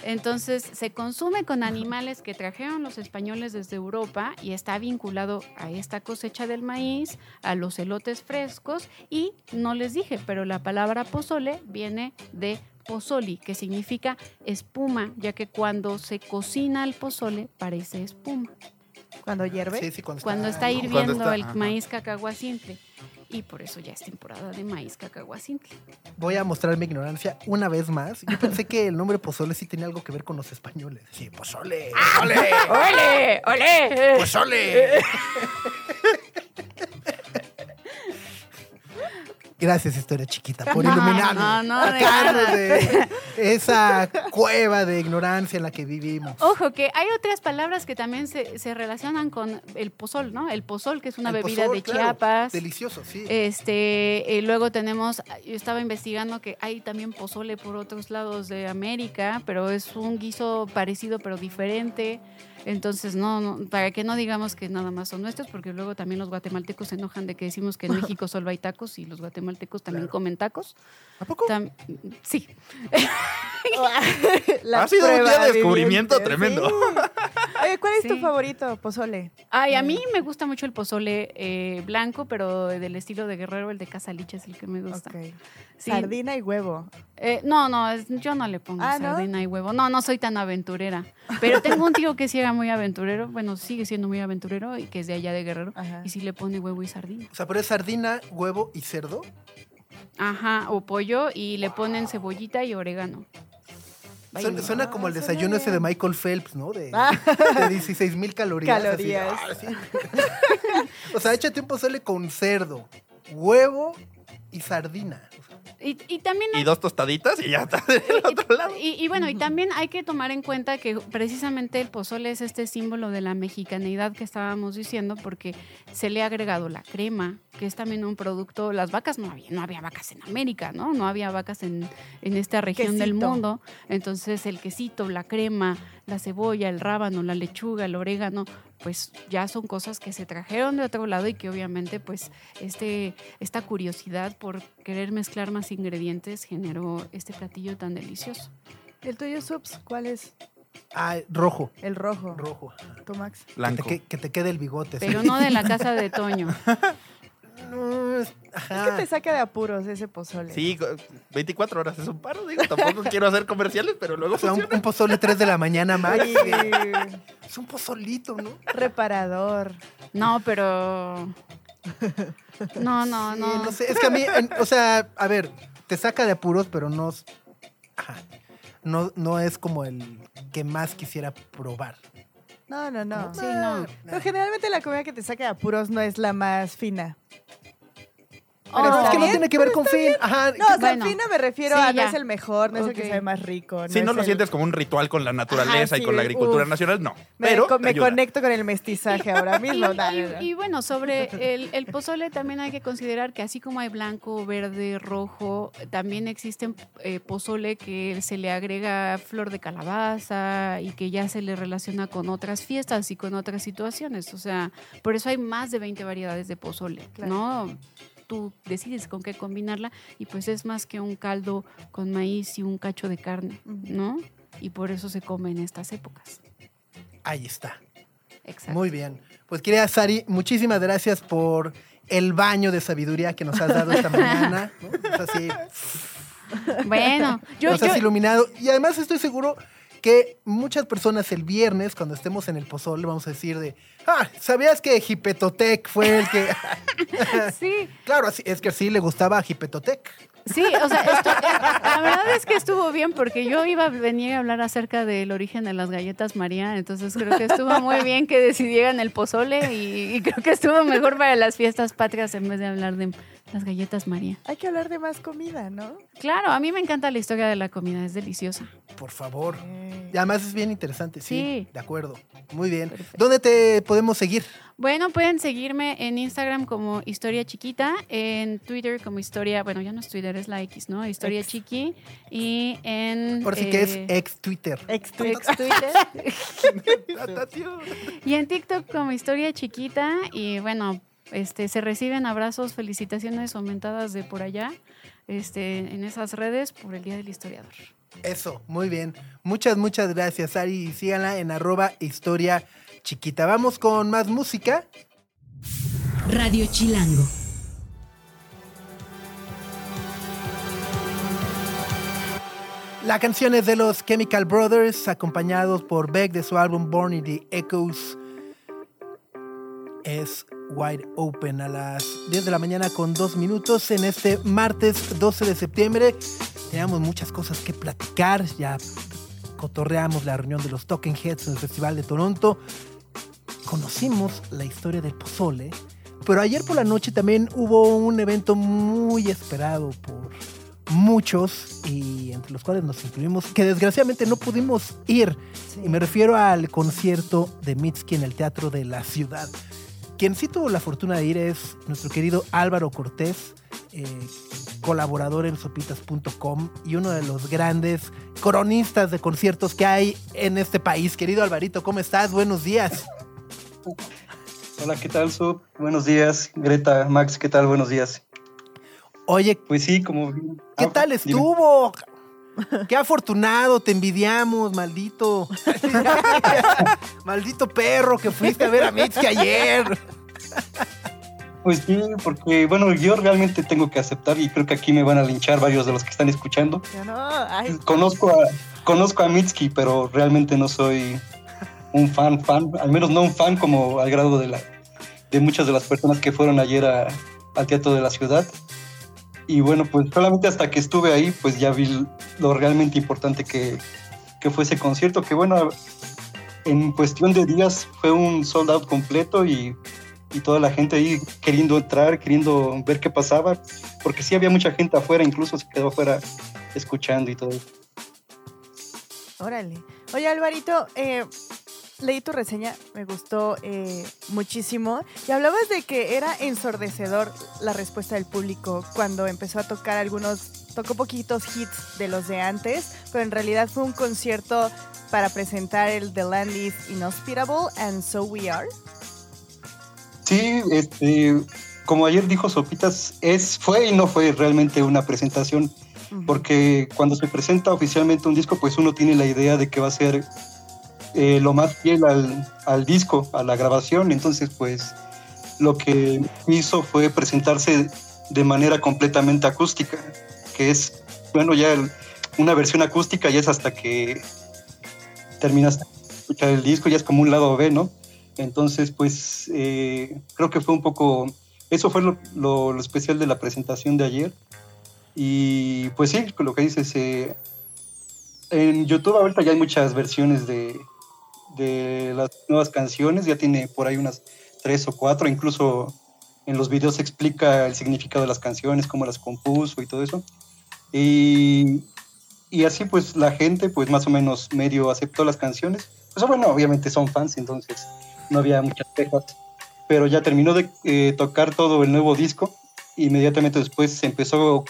Entonces se consume con animales que trajeron los españoles desde Europa y está vinculado a esta cosecha del maíz, a los elotes frescos y no les dije, pero la palabra pozole viene de pozoli, que significa espuma, ya que cuando se cocina el pozole parece espuma. Cuando hierve. Sí, sí, cuando, Cuando está hirviendo está- el ajá. maíz cacahuacintle. Y por eso ya es temporada de maíz cacahuacintle. Voy a mostrar mi ignorancia una vez más. Yo pensé que el nombre pozole sí tenía algo que ver con los españoles. Sí, pozole. ¡Pozole! ¡Ole! ¡Ole! ¡Pozole! Gracias, historia chiquita, por No, iluminarme. no, no, de esa cueva de ignorancia en la que vivimos. Ojo, que hay otras palabras que también se, se relacionan con el pozol, ¿no? El pozol, que es una El bebida pozol, de claro, Chiapas. Delicioso, sí. Este, eh, luego tenemos, yo estaba investigando que hay también pozole por otros lados de América, pero es un guiso parecido pero diferente. Entonces, no, no, para que no digamos que nada más son nuestros, porque luego también los guatemaltecos se enojan de que decimos que en México solo hay tacos y los guatemaltecos también Claro. comen tacos. ¿A poco? Tam- sí, ha sido un prueba día de descubrimiento tremendo. sí. Oye, ¿cuál es tu favorito, pozole? Ay, a mí me gusta mucho el pozole eh, blanco, pero del estilo de guerrero, el de Casaliche es el que me gusta. Sí. Sardina y huevo. Eh, no, no, es- yo no le pongo Ah, ¿no? sardina y huevo. No, no soy tan aventurera. Pero tengo un tío que sí era muy aventurero, bueno, sigue siendo muy aventurero y que es de allá de Guerrero. Ajá. Y sí le pone huevo y sardina. O sea, pero es sardina, huevo y cerdo. Ajá, o pollo y le ponen cebollita y orégano. Suena, como el desayuno ese de. Michael Phelps, ¿no? De, Ah. de 16 mil calorías. así. Calorías. Ah, sí. o sea, échate un pozole con cerdo, huevo y sardina. Y, y también Y dos tostaditas y ya está del otro lado. y, y bueno, y también hay que tomar en cuenta que precisamente el pozole es este símbolo de la mexicanidad que estábamos diciendo, porque se le ha agregado la crema, que es también un producto. Las vacas no había, no había vacas en América, ¿no? No había vacas en, en esta región del mundo. Entonces, el quesito, la crema, la cebolla, el rábano, la lechuga, el orégano, pues ya son cosas que se trajeron de otro lado y que obviamente, pues, este, esta curiosidad por querer mezclar más ingredientes generó este platillo tan delicioso. ¿El tuyo, Subs? ¿Cuál es? Ah, rojo. El rojo. Rojo. ¿Tú, Max? Que te, que- que te quede el bigote. Pero sí. no de la casa de Toño. No, es- Es ajá. que te saca de apuros ese pozole. Sí, co- 24 horas es un paro, digo. Tampoco quiero hacer comerciales, pero luego O sea, un, funciona. un pozole 3 de la mañana. Sí. Es un pozolito, ¿no? Reparador. No, pero. No, no, Sí, no. no sé, es que a mí, en- o sea, a ver, te saca de apuros, pero no, ajá, no, no es como el que más quisiera probar. No, no, no. Sí, no. Pero generalmente la comida que te saca de apuros no es la más fina. Oh, Pero es que no tiene que ver con fin. Ajá, No, o sea, Bueno. fina me refiero Sí, a no ya. es el mejor, no es el que sabe más rico. Si no lo el- sientes como un ritual con la naturaleza Ajá, y con la agricultura uf. nacional, no. Me, Pero co- me conecto con el mestizaje ahora mismo. Y- y bueno, sobre el, el pozole también hay que considerar que así como hay blanco, verde, rojo, también existen eh, pozole que se le agrega flor de calabaza y que ya se le relaciona con otras fiestas y con otras situaciones. O sea, por eso hay más de 20 variedades de pozole, Claro. ¿no? Tú decides con qué combinarla y pues es más que un caldo con maíz y un cacho de carne. ¿no? Y por eso se come en estas épocas. ahí está. Exacto. Muy bien. Pues querida Sari, muchísimas gracias por el baño de sabiduría que nos has dado esta mañana. has, así- Bueno, yo, nos has yo- iluminado. Y además estoy seguro que muchas personas el viernes, cuando estemos en el pozole, vamos a decir de, ah, ¿sabías que Hipetotec fue el que... sí, claro, así- es que sí le gustaba a Hipetotec. Sí, o sea, esto- la verdad es que estuvo bien porque yo iba a venir a hablar acerca del origen de las galletas María, entonces creo que estuvo muy bien que decidieran el pozole y, y creo que estuvo mejor para las fiestas patrias en vez de hablar de las galletas María. Hay que hablar de más comida, ¿no? Claro, a mí me encanta la historia de la comida, es deliciosa. Por favor. Eh, Y además es bien interesante, sí. Sí. De acuerdo. Muy bien. Perfecto. ¿Dónde te podemos seguir? Bueno, pueden seguirme en Instagram como Historia Chiquita, en Twitter como Historia, bueno, ya no es Twitter, es la X, ¿no? Historia. Chiqui y en... Ahora sí que es eh, ex Twitter. ex ex Twitter. Y en TikTok como historia chiquita y bueno, este se reciben abrazos, felicitaciones aumentadas de por allá, este en esas redes por el Día del Historiador. Eso, muy bien. Muchas, muchas gracias, Ari. Y síganla en arroba historia chiquita. Vamos con más música. Radio Chilango. La canción es de los Chemical Brothers, acompañados por Beck de su álbum Born in the Echoes. Es Wide Open a las 10 de la mañana con dos minutos en este martes 12 de septiembre. Teníamos muchas cosas que platicar. Ya cotorreamos la reunión de los Talking Heads en el Festival de Toronto. Conocimos la historia del pozole. Pero ayer por la noche también hubo un evento muy esperado por muchos y entre los cuales nos incluimos, que desgraciadamente no pudimos ir. sí. Y me refiero al concierto de Mitski en el Teatro de la Ciudad. Quien sí tuvo la fortuna de ir es nuestro querido Álvaro Cortés, eh, colaborador en sopitas.com y uno de los grandes cronistas de conciertos que hay en este país. Querido Alvarito, ¿cómo estás? Buenos días. Hola, ¿qué tal, Sub? Buenos días, Greta, Max, ¿qué tal? Buenos días. Oye, Pues sí, como... ¿qué Ah, tal dime. Qué afortunado, te envidiamos, maldito. maldito perro que fuiste a ver a Mitski ayer. Pues sí, porque, bueno, yo realmente tengo que aceptar y creo que aquí me van a linchar varios de los que están escuchando. Ya no, ay, Conozco a, conozco a Mitski, pero realmente no soy un fan, fan, al menos no un fan como al grado de, la, de muchas de las personas que fueron ayer a- al Teatro de la Ciudad. Y bueno, pues solamente hasta que estuve ahí, pues ya vi lo realmente importante que, que fue ese concierto, que bueno, en cuestión de días fue un sold out completo y, y toda la gente ahí queriendo entrar, queriendo ver qué pasaba, porque sí había mucha gente afuera, incluso se quedó afuera escuchando y todo. Órale. Oye, Alvarito, eh, leí tu reseña, me gustó eh, muchísimo. Y hablabas de que era ensordecedor la respuesta del público cuando empezó a tocar algunos, tocó poquitos hits de los de antes, pero en realidad fue un concierto para presentar el The Land is Inhospitable and So We Are. Sí, este, como ayer dijo Sopitas, es, fue y no fue realmente una presentación, porque cuando se presenta oficialmente un disco, pues uno tiene la idea de que va a ser eh, lo más fiel al, disco, a la grabación. Entonces, pues lo que hizo fue presentarse de manera completamente acústica, que es, bueno, ya una versión acústica ya es hasta que terminas de escuchar el disco, ya es como un lado B, ¿no? Entonces, pues eh, creo que fue un poco, eso fue lo, especial de la presentación de ayer. Y pues sí, lo que dices, eh, en YouTube ahorita ya hay muchas versiones de, de las nuevas canciones, ya tiene por ahí unas tres o cuatro, incluso en los videos explica el significado de las canciones, cómo las compuso y todo eso. Y, y así pues la gente pues más o menos medio aceptó las canciones. Pues bueno, obviamente son fans, entonces no había muchas quejas, pero ya terminó de eh, tocar todo el nuevo disco, inmediatamente después se empezó,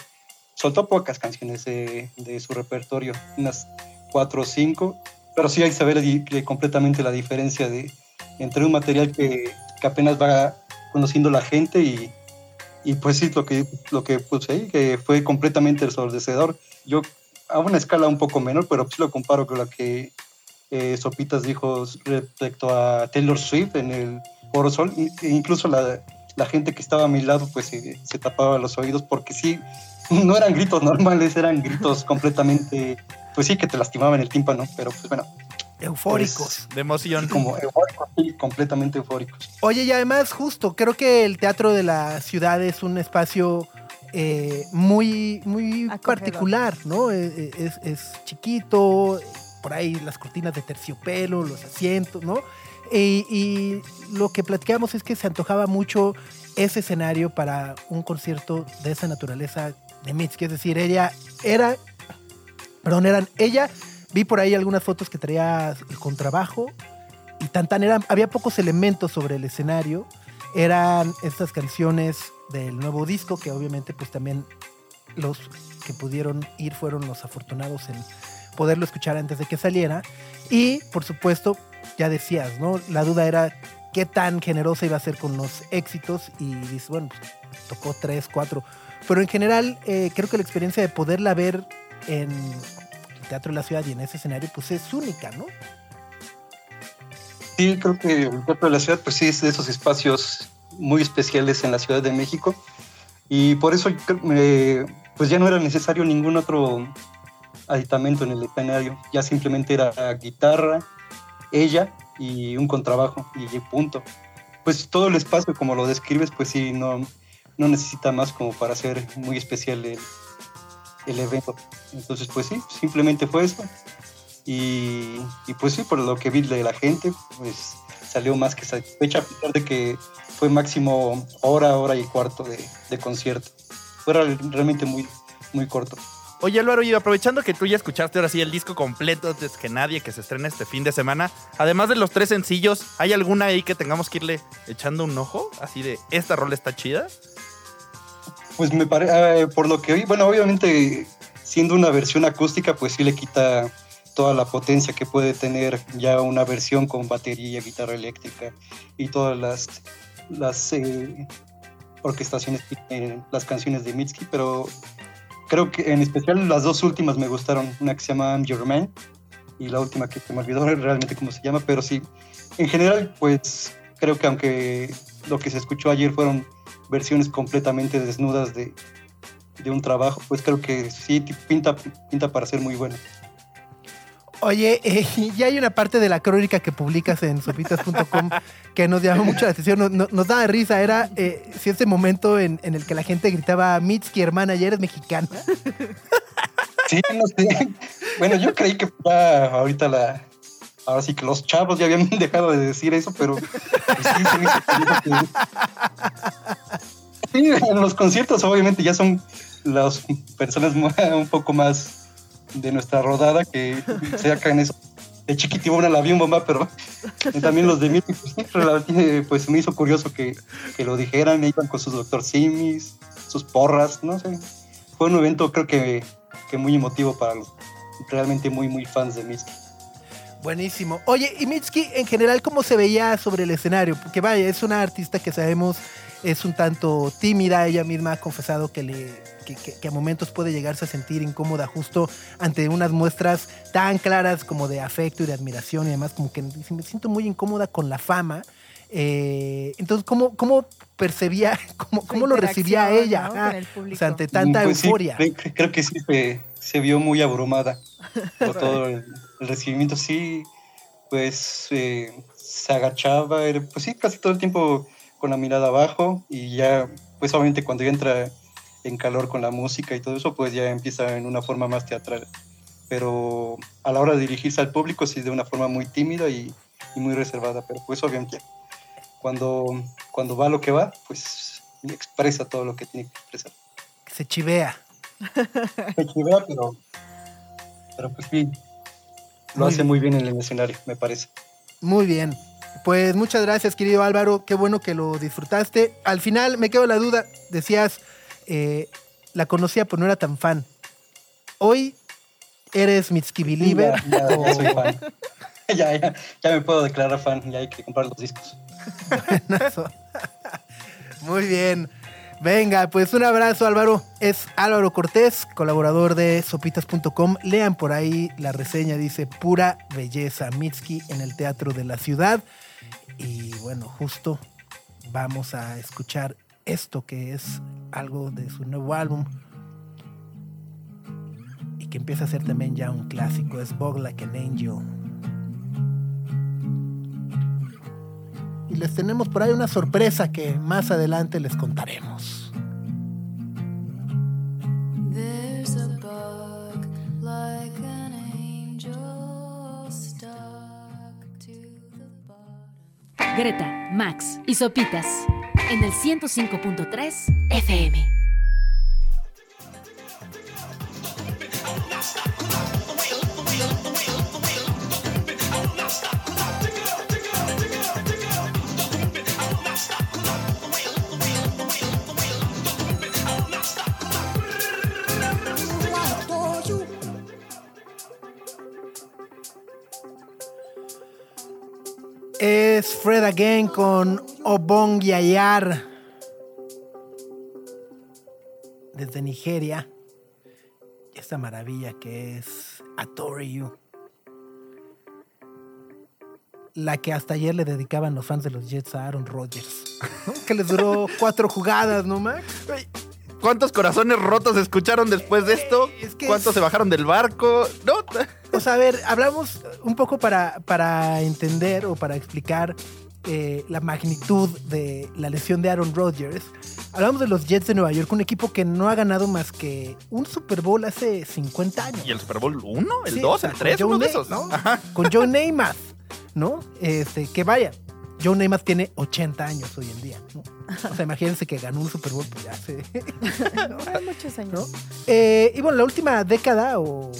soltó pocas canciones de, su repertorio, unas cuatro o cinco, pero sí hay que saber completamente la diferencia de, entre un material que, que apenas va conociendo la gente y, y pues sí, lo que, lo que puse ahí, que fue completamente ensordecedor. Yo a una escala un poco menor, pero sí lo comparo con la que eh, Sopitas dijo respecto a Taylor Swift en el Foro Sol, e incluso la, la, gente que estaba a mi lado pues se, se, tapaba los oídos porque sí, no eran gritos normales, eran gritos completamente, pues sí, que te lastimaban el tímpano, pero pues bueno. Eufóricos. Pues, de emoción. Como eufóricos, sí, completamente eufóricos. Oye, y además, justo, creo que el teatro de la ciudad es un espacio eh, muy, muy particular, ¿no? Eh, es, es, chiquito, por ahí las cortinas de terciopelo, los asientos, ¿no? Y, lo que platicamos es que se antojaba mucho ese escenario para un concierto de esa naturaleza de Mitski. Es decir, ella era, perdón, eran ella, vi por ahí algunas fotos que traía el contrabajo y tan tan eran, había pocos elementos sobre el escenario. Eran estas canciones del nuevo disco que obviamente pues también los que pudieron ir fueron los afortunados en poderlo escuchar antes de que saliera. Y, por supuesto, ya decías, ¿no? La duda era qué tan generosa iba a ser con los éxitos y bueno, pues, tocó tres, cuatro. Pero en general, eh, creo que la experiencia de poderla ver en el Teatro de la Ciudad y en ese escenario, pues es única, ¿no? Sí, creo que el Teatro de la Ciudad, pues sí, es de esos espacios muy especiales en la Ciudad de México. Y por eso, eh, pues ya no era necesario ningún otro aditamento en el escenario. Ya simplemente era guitarra, ella y un contrabajo y punto. Pues todo el espacio, como lo describes, pues sí, no, no necesita más como para ser muy especial el, el evento. Entonces, pues sí, simplemente fue esto. Y, y, pues sí, por lo que vi de la gente, pues salió más que satisfecha, a pesar de que fue máximo hora, hora y cuarto de, de concierto. Fue realmente muy, muy corto. Oye, Álvaro, y aprovechando que tú ya escuchaste ahora sí el disco completo antes que nadie que se estrena este fin de semana, además de los tres sencillos, ¿hay alguna ahí que tengamos que irle echando un ojo? Así de, ¿esta rol está chida? Pues me parece, eh, por lo que oí, bueno, obviamente siendo una versión acústica, pues sí le quita toda la potencia que puede tener ya una versión con batería, guitarra eléctrica y todas las, las eh, orquestaciones las canciones de Mitski, pero creo que en especial las dos últimas me gustaron. Una que se llama I'm Your Man y la última que se me olvidó realmente cómo se llama, pero sí, en general, pues creo que aunque lo que se escuchó ayer fueron versiones completamente desnudas de, de un trabajo, pues creo que sí pinta, pinta para ser muy buena. Oye, eh, ya hay una parte de la crónica que publicas en sopitas.com que nos llamó mucho la atención, nos, da risa. Era eh, si ese momento en, el que la gente gritaba, Mitski, hermana, ya eres mexicana. Sí, no sé. Bueno, yo creí que ahorita la, ahora sí que los chavos ya habían dejado de decir eso, pero sí se me hizo que- Sí, en los conciertos obviamente ya son las personas un poco más de nuestra rodada que se sacan eso. De chiquitibona la vi un bomba, pero también los de mí, pues, pues me hizo curioso que, que lo dijeran, iban con sus doctor Simis, sus porras, no sé. Fue un evento creo que, que muy emotivo para los realmente muy, muy fans de Mitski. Buenísimo. Oye, y Mitski, en general, ¿cómo se veía sobre el escenario? Porque vaya, es una artista que sabemos es un tanto tímida. Ella misma ha confesado que, le, que, que- que a momentos puede llegarse a sentir incómoda justo ante unas muestras tan claras como de afecto y de admiración y además como que me siento muy incómoda con la fama. Eh, entonces, ¿cómo, cómo percibía, cómo, cómo lo recibía ella? ¿no? O sea, ante tanta Pues euforia. cre- cre- creo que sí se, se vio muy abrumada por todo el, el recibimiento. Sí, pues eh, se agachaba, era, pues sí, casi todo el tiempo con la mirada abajo y ya, pues obviamente cuando ya entra en calor con la música y todo eso, pues ya empieza en una forma más teatral. Pero a la hora de dirigirse al público, sí, de una forma muy tímida y, y muy reservada. Pero pues obviamente cuando, cuando va lo que va, pues expresa todo lo que tiene que expresar Se chivea. se chivea, pero, pero pues sí, lo Muy hace bien. muy bien en el escenario, me parece. Muy bien. Pues muchas gracias, querido Álvaro. Qué bueno que lo disfrutaste. Al final me quedo la duda. Decías, eh, la conocía, pero no era tan fan. Hoy eres Mitski Believer. Ya, ya- ya soy fan. ya, ya, ya me puedo declarar fan, ya hay que comprar los discos. Muy bien. Venga, pues un abrazo, Álvaro. Es Álvaro Cortés, colaborador de sopitas.com. Lean por ahí la reseña, dice pura belleza. Mitski en el Teatro de la Ciudad. Y bueno, justo vamos a escuchar esto que es algo de su nuevo álbum. Y que empieza a ser también ya un clásico. Es Bog Like an Angel. Y les tenemos por ahí una sorpresa que más adelante les contaremos. There's a bug like an angel stuck to the bottom. Greta, Max y Sopitas en el 105.3 FM. Es Fred Again con Obong Yayar desde Nigeria. Esta maravilla que es Atoriu. La que hasta ayer le dedicaban los fans de los Jets a Aaron Rodgers. Que les duró cuatro jugadas, ¿no, Max? ¿Cuántos corazones rotos escucharon después de esto? Es que ¿Cuántos es- se bajaron del barco? No. O sea, a ver, hablamos un poco para, para entender o para explicar eh, la magnitud de la lesión de Aaron Rodgers. Hablamos de los Jets de Nueva York, un equipo que no ha ganado más que un Super Bowl hace 50 años. ¿Y el Super Bowl 1? ¿El Sí, 2? o sea, ¿El con 3? Joe Uno de esos. ¿no? Ajá. Con Joe Namath, ¿no? Este, que vaya, Joe Namath tiene 80 años hoy en día, ¿no? O sea, imagínense que ganó un Super Bowl pues ya hace... Hay muchos años. ¿no? Eh, y bueno, la última década o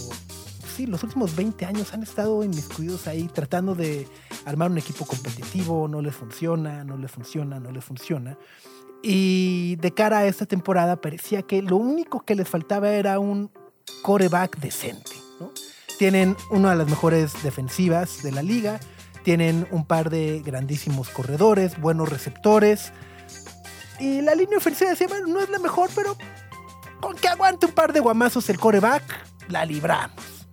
sí, los últimos 20 años han estado inmiscuidos ahí tratando de armar un equipo competitivo, no les funciona, no les funciona, no les funciona. Y de cara a esta temporada parecía que lo único que les faltaba era un coreback decente. ¿no? Tienen una de las mejores defensivas de la liga, tienen un par de grandísimos corredores, buenos receptores. Y la línea ofensiva decía, bueno, no es la mejor, pero con que aguante un par de guamazos el coreback, la libramos.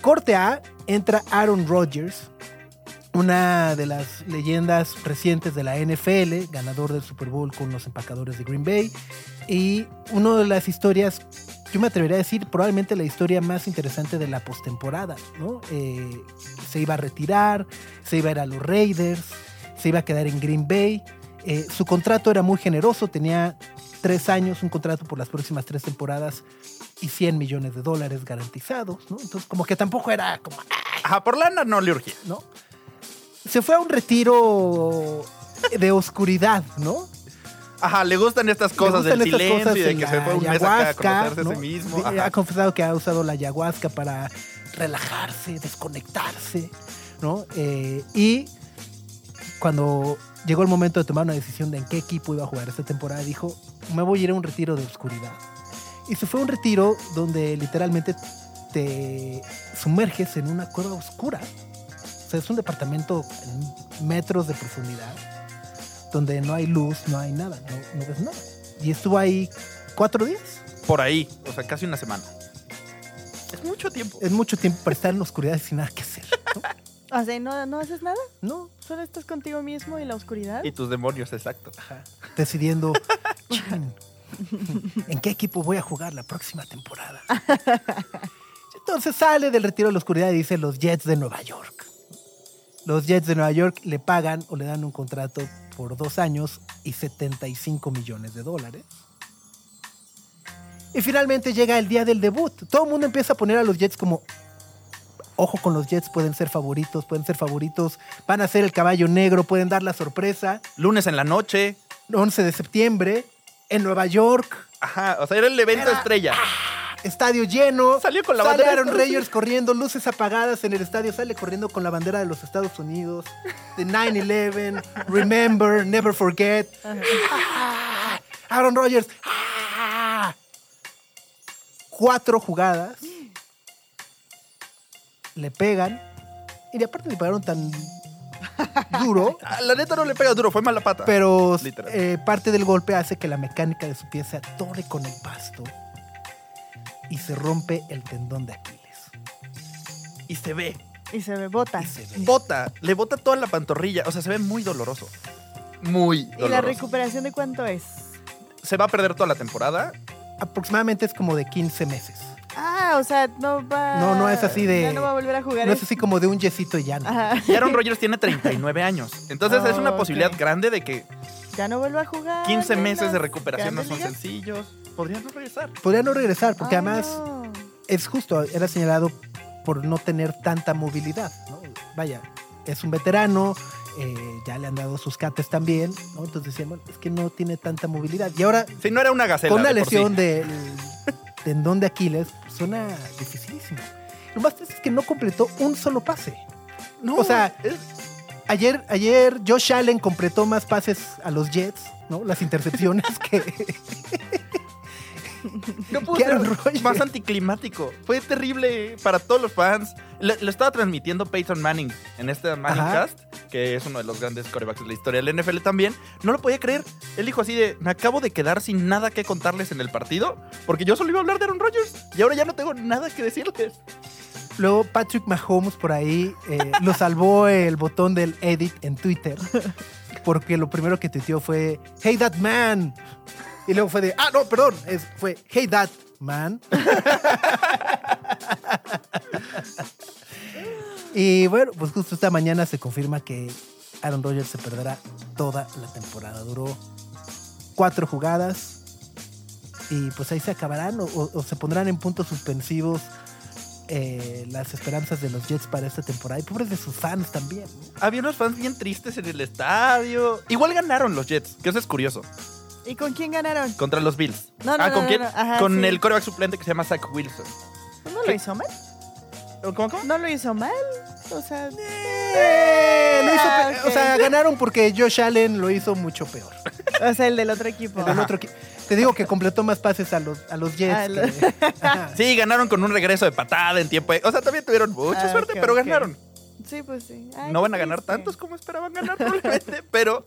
Corte A, entra Aaron Rodgers, una de las leyendas recientes de la NFL, ganador del Super Bowl con los empacadores de Green Bay, y una de las historias, yo me atrevería a decir, probablemente la historia más interesante de la postemporada, ¿no? Eh, se iba a retirar, se iba a ir a los Raiders, se iba a quedar en Green Bay. Eh, su contrato era muy generoso, tenía tres años, un contrato por las próximas tres temporadas y 100 millones de dólares garantizados, ¿no? Entonces, como que tampoco era como, "Ay, Ajá, por lana no le urgía. ¿no? Se fue a un retiro de oscuridad, ¿no? Ajá, le gustan estas cosas Le del gustan estas silencio cosas y de en que se fue un mes acá a conocerse a sí mismo. Ajá. Ha confesado que ha usado la ayahuasca para relajarse, desconectarse, ¿no? Eh, y cuando llegó el momento de tomar una decisión de en qué equipo iba a jugar esta temporada, dijo, me voy a ir a un retiro de oscuridad. Y se fue a un retiro donde literalmente te sumerges en una cueva oscura. O sea, es un departamento en metros de profundidad, donde no hay luz, no hay nada, no, no ves nada. Y estuvo ahí cuatro días. Por ahí, o sea, casi una semana. Es mucho tiempo. Es mucho tiempo para estar en la oscuridad sin nada que hacer. ¿no? O sea, ¿no, ¿no haces nada? No, ¿Solo estás contigo mismo y la oscuridad? Y tus demonios, exacto. Ajá. decidiendo "Chin, en qué equipo voy a jugar la próxima temporada. Entonces sale del retiro de la oscuridad y dice los Jets de Nueva York. Los Jets de Nueva York le pagan o le dan un contrato por dos años y 75 millones de dólares. Y finalmente llega el día del debut. Todo el mundo empieza a poner a los Jets como, ojo con los Jets, pueden ser favoritos, pueden ser favoritos, van a ser el caballo negro, pueden dar la sorpresa. Lunes en la noche. 11 de septiembre en Nueva York, Ajá, o sea, era el evento Era- estrella. Estadio lleno. Salió con la sale bandera de Aaron Rodgers corriendo, luces apagadas en el estadio, sale corriendo con la bandera de los Estados Unidos, de 9-11, Remember, Never Forget. Ah, Aaron Rodgers. ah. Cuatro jugadas. Le pegan. Y aparte le pegaron tan duro. Ah, La neta no le pega duro, fue mala pata. Pero eh, parte del golpe hace que la mecánica de su pie se atore con el pasto y se rompe el tendón de Aquiles. Y se ve. Y se me bota. Y se ve. Bota, le bota toda la pantorrilla. O sea, se ve muy doloroso. Muy ¿Y la doloroso. recuperación de cuánto es? Se va a perder toda la temporada. Aproximadamente es como de 15 meses. Ah, o sea, no va. No, no es así de- Ya no va a volver a jugar. No es así como de un yesito y ya no. Y Aaron Rodgers tiene 39 años. Entonces es una Oh, posibilidad grande de que Ya no vuelve a jugar. 15 en meses de recuperación no son ligas. sencillos. Podrían no regresar. Podría no regresar, porque Ah, además no. es justo, era señalado por no tener tanta movilidad. ¿no? Vaya, es un veterano, eh, ya le han dado sus cates también, ¿no? Entonces decían, bueno, es que no tiene tanta movilidad. Y ahora Si no era una gacela. con una de por sí. lesión del tendón de Aquiles, suena dificilísimo. Lo más triste es que no completó un solo pase. No, o sea, es- Ayer, ayer Josh Allen completó más pases a los Jets, ¿no? Las intercepciones que... no pudo ser más anticlimático. Fue terrible para todos los fans. Lo, lo estaba transmitiendo Peyton Manning en este Manningcast, que es uno de los grandes corebacks de la historia del NFL también. No lo podía creer. Él dijo así de, me acabo de quedar sin nada que contarles en el partido, porque yo solo iba a hablar de Aaron Rodgers y ahora ya no tengo nada que decirles. Luego Patrick Mahomes por ahí eh, lo salvó el botón del edit en Twitter, porque lo primero que tuiteó fue, hey that man. Y luego fue de, ah, no, perdón, es, fue, hey that man. y bueno, pues justo esta mañana se confirma que Aaron Rodgers se perderá toda la temporada. Duró cuatro jugadas y pues ahí se acabarán o, se pondrán en puntos suspensivos eh, las esperanzas de los Jets para esta temporada. Y pobres de sus fans también. Había unos fans bien tristes en el estadio. Igual ganaron los Jets, que eso es curioso, ¿Y con quién ganaron? contra los Bills. No, no, ah, ¿con no, quién? no. Ajá, con sí. el coreback suplente que se llama Zach Wilson. ¿No lo ¿Qué? hizo mal? ¿Cómo, cómo? ¿No lo hizo mal? O sea, Eh, lo hizo Ah, pe- ok. O sea, ganaron porque Josh Allen lo hizo mucho peor. o sea, el del otro equipo. El del otro equi- Te digo que completó más pases a los, a los Jets. A los- que- Ajá. Sí, ganaron con un regreso de patada en tiempo. O sea, también tuvieron mucha Ah, suerte, pero ganaron. Sí, pues sí. Ay, no van a ganar triste. tantos como esperaban ganar probablemente, pero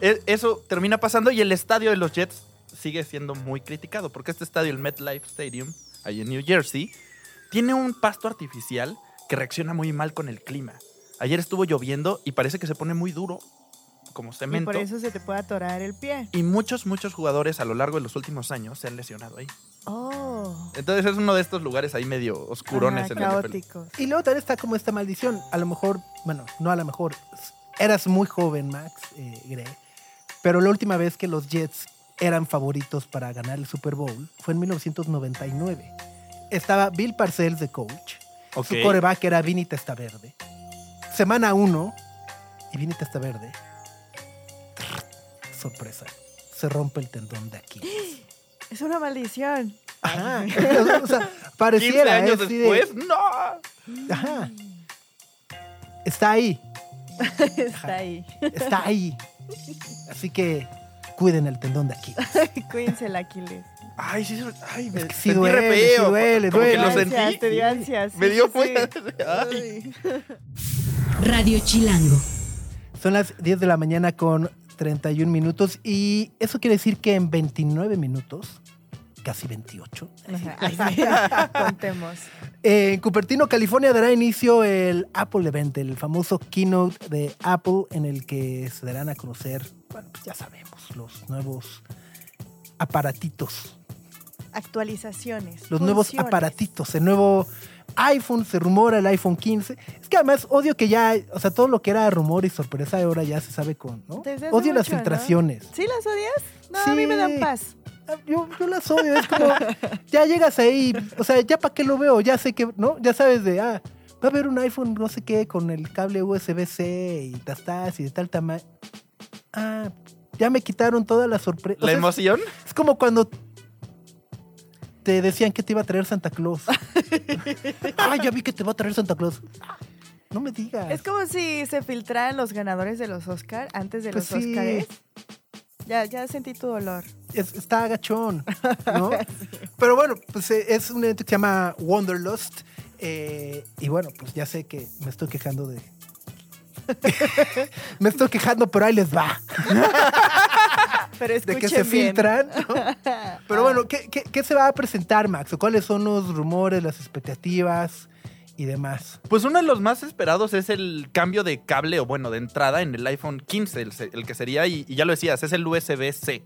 e- eso termina pasando y el estadio de los Jets sigue siendo muy criticado porque este estadio, el MetLife Stadium, ahí en New Jersey, tiene un pasto artificial que reacciona muy mal con el clima. Ayer estuvo lloviendo y parece que se pone muy duro, como Y cemento. por eso se te puede atorar el pie. Y muchos, muchos jugadores a lo largo de los últimos años se han lesionado ahí. Oh. Entonces es uno de estos lugares ahí medio oscurones Ajá, en el NFL. caóticos. Y luego también está como esta maldición. A lo mejor, bueno, no a lo mejor. Eras muy joven, Max, eh, Gre, pero la última vez que los Jets eran favoritos para ganar el Super Bowl fue en 1999. Estaba Bill Parcells de coach Ok. Su coreback era Vini Testaverde. Semana 1 y Vini Testaverde. Sorpresa. Se rompe el tendón de aquí. Es una maldición. Ajá. o sea, 15 pareciera. años ¿eh? Así de- después, ¡no! Ajá. Está ahí. Está ahí. Está ahí. Así que cuiden el tendón de aquí. Cuídense el Aquiles. Ay, sí, ay, me que sí sentí duele, re feo. sí duele, Como que duele. lo Ansias, sentí. te dio ansias. Me sí, dio sí, fuera. sí. Ay. Radio Chilango. Son las 10 de la mañana con 31 minutos y eso quiere decir que en 29 minutos, casi 28, Ajá, ay, sí. Contemos. en Cupertino, California dará inicio el Apple Event, el famoso keynote de Apple en el que se darán a conocer, bueno, pues ya sabemos, los nuevos aparatitos, Actualizaciones. los nuevos aparatitos, el nuevo iPhone, se rumora el iPhone 15. Es que además odio que ya, o sea, todo lo que era rumor y sorpresa ahora ya se sabe con, ¿no? Odio las filtraciones. ¿Sí las odias? No, a mí me dan paz. Ah, Yo, yo las odio, es como, ya llegas ahí, o sea, ya para qué lo veo, ya sé que, ¿no? Ya sabes de, ah, va a haber un iPhone no sé qué con el cable USB-C y tastas y de tal tamaño. Ah, ya me quitaron toda la sorpresa. La emoción. es como cuando te decían que te iba a traer Santa Claus. ah, ya vi que te va a traer Santa Claus. No me digas. Es como si se filtraran los ganadores de los Oscar antes de Pues los sí. Oscars. Ya, ya sentí tu dolor. es- está agachón, ¿no? Pero bueno, pues eh, es un evento que se llama Wanderlust. eh, y bueno, pues ya sé que me estoy quejando de. me estoy quejando, pero ahí les va. Pero De que se bien. filtran. ¿no? Pero bueno, ¿qué, qué, qué se va a presentar, Max? ¿O ¿Cuáles son los rumores, las expectativas y demás? Pues uno de los más esperados es el cambio de cable o bueno, de entrada en el iPhone 15, el, el que sería, y, y ya lo decías, es el USB-C.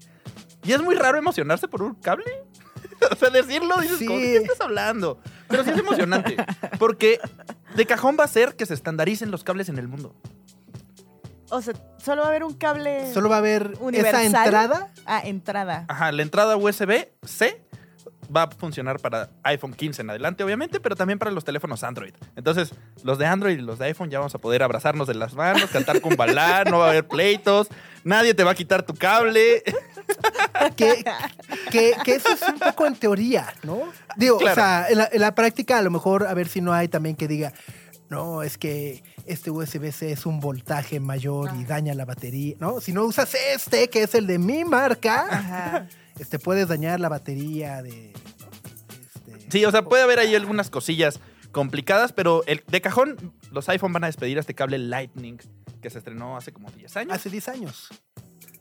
Y es muy raro emocionarse por un cable. o sea, decirlo, dices, Sí. "¿Cómo? ¿de qué estás hablando? Pero sí es emocionante, porque de cajón va a ser que se estandaricen los cables en el mundo. O sea, solo va a haber un cable. Solo va a haber Universal. esa entrada. Ah, entrada. Ajá, la entrada USB-C va a funcionar para iPhone 15 en adelante, obviamente, pero también para los teléfonos Android. Entonces, los de Android y los de iPhone ya vamos a poder abrazarnos de las manos, cantar con balar, no va a haber pleitos, nadie te va a quitar tu cable. Que, que, que eso es un poco en teoría, ¿no? Digo, Claro. o sea, en la, en la práctica a lo mejor a ver si no hay también que diga, no, es que este USB-C es un voltaje mayor y daña la batería, ¿no? Si no usas este, que es el de mi marca, Ajá. este, puedes dañar la batería de... ¿no? Este, Sí, o sea, puede haber ahí algunas cosillas complicadas, pero el, de cajón los iPhone van a despedir a este cable Lightning que se estrenó hace como 10 años. Hace 10 años.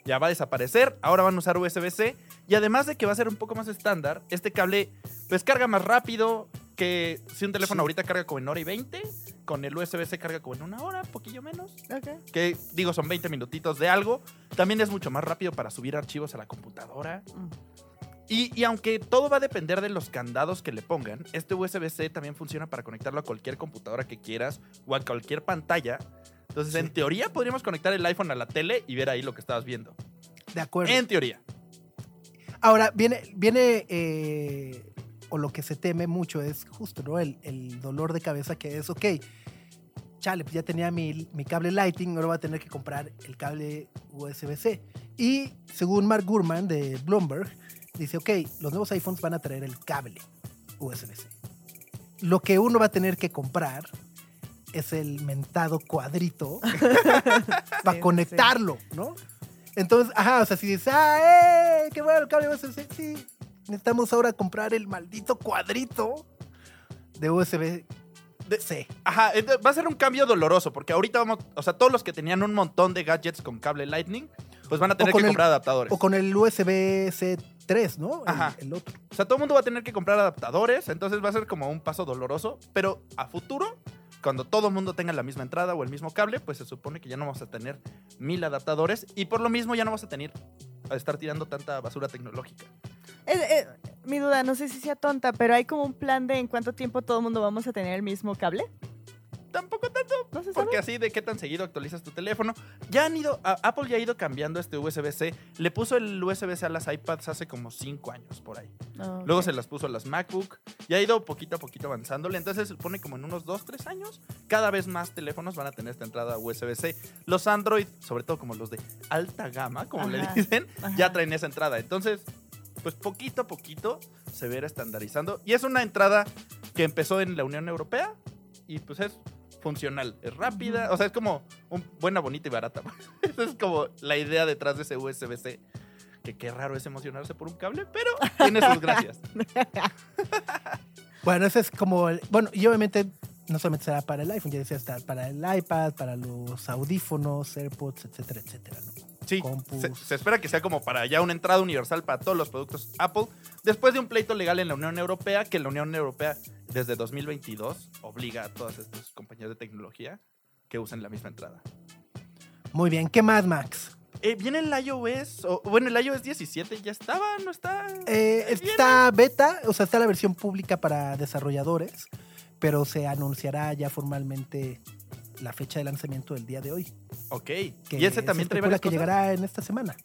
ya va a desaparecer. Ahora van a usar USB-C. Y además de que va a ser un poco más estándar, este cable pues carga más rápido que si un teléfono Sí. ahorita carga como en hora y 20. Con el USB-C carga como en una hora, poquillo menos. Ok. Que digo, son 20 minutitos de algo. También es mucho más rápido para subir archivos a la computadora. Mm. Y, y aunque todo va a depender de los candados que le pongan, este USB-C también funciona para conectarlo a cualquier computadora que quieras o a cualquier pantalla. Entonces, en teoría, podríamos conectar el iPhone a la tele y ver ahí lo que estabas viendo. De acuerdo. En teoría. Ahora, viene, viene eh, o lo que se teme mucho es justo, ¿no? El, el dolor de cabeza que es, ok, chale, pues ya tenía mi, mi cable Lighting, ahora voy a tener que comprar el cable USB-C. Y según Mark Gurman de Bloomberg, dice, ok, los nuevos iPhones van a traer el cable USB-C. Lo que uno va a tener que comprar es el mentado cuadrito para sí. conectarlo, ¿no? Entonces, ajá, o sea, si dices, ah, eh, qué bueno el cable USB, sí, necesitamos ahora comprar el maldito cuadrito de USB C. Ajá, ent- va a ser un cambio doloroso porque ahorita vamos, o sea, todos los que tenían un montón de gadgets con cable Lightning, pues van a tener que el- comprar adaptadores. O con el USB C3, ¿no? Ajá. El, otro. O sea, todo el mundo va a tener que comprar adaptadores, entonces va a ser como un paso doloroso, pero a futuro, cuando todo el mundo tenga la misma entrada o el mismo cable, pues se supone que ya no vamos a tener mil adaptadores y por lo mismo ya no vamos a tener a estar tirando tanta basura tecnológica. Mi duda, no sé si sea tonta, pero hay como un plan de en cuánto tiempo todo el mundo vamos a tener el mismo cable. Tampoco tanto. ¿No se Porque así de qué tan seguido actualizas tu teléfono. Ya han ido, a- Apple ya ha ido cambiando este USB-C. Le puso el USB-C a las iPads hace como 5 años por ahí. Ah, Luego se las puso a las MacBook. Y ha ido poquito a poquito avanzándole. Entonces se supone como en unos 2, 3 años, cada vez más teléfonos van a tener esta entrada USB-C. Los Android, sobre todo como los de alta gama, como le dicen, ajá. ya traen esa entrada. Entonces, pues poquito a poquito se verá estandarizando. Y es una entrada que empezó en la Unión Europea y pues es funcional, es rápida, o sea, es como un, buena, bonita y barata. Esa es como la idea detrás de ese USB-C. Que qué raro es emocionarse por un cable, pero tiene sus gracias. Bueno, ese es como. el- bueno, y obviamente no solamente será para el iPhone, ya decía, está para el iPad, para los audífonos, AirPods, etcétera, etcétera, ¿no? Sí, Compus. se, se espera que sea como para ya una entrada universal para todos los productos Apple, después de un pleito legal en la Unión Europea, que la Unión Europea desde 2022 obliga a todas estas compañías de tecnología que usen la misma entrada. Muy bien, ¿qué más, Max? Eh, ¿Viene el iOS? O, bueno, el iOS 17 ya estaba, ¿no está? Eh, está beta, o sea, está la versión pública para desarrolladores, pero se anunciará ya formalmente la fecha de lanzamiento del día de hoy. Ok. Que y ese también trae varias que cosas? llegará en esta semana.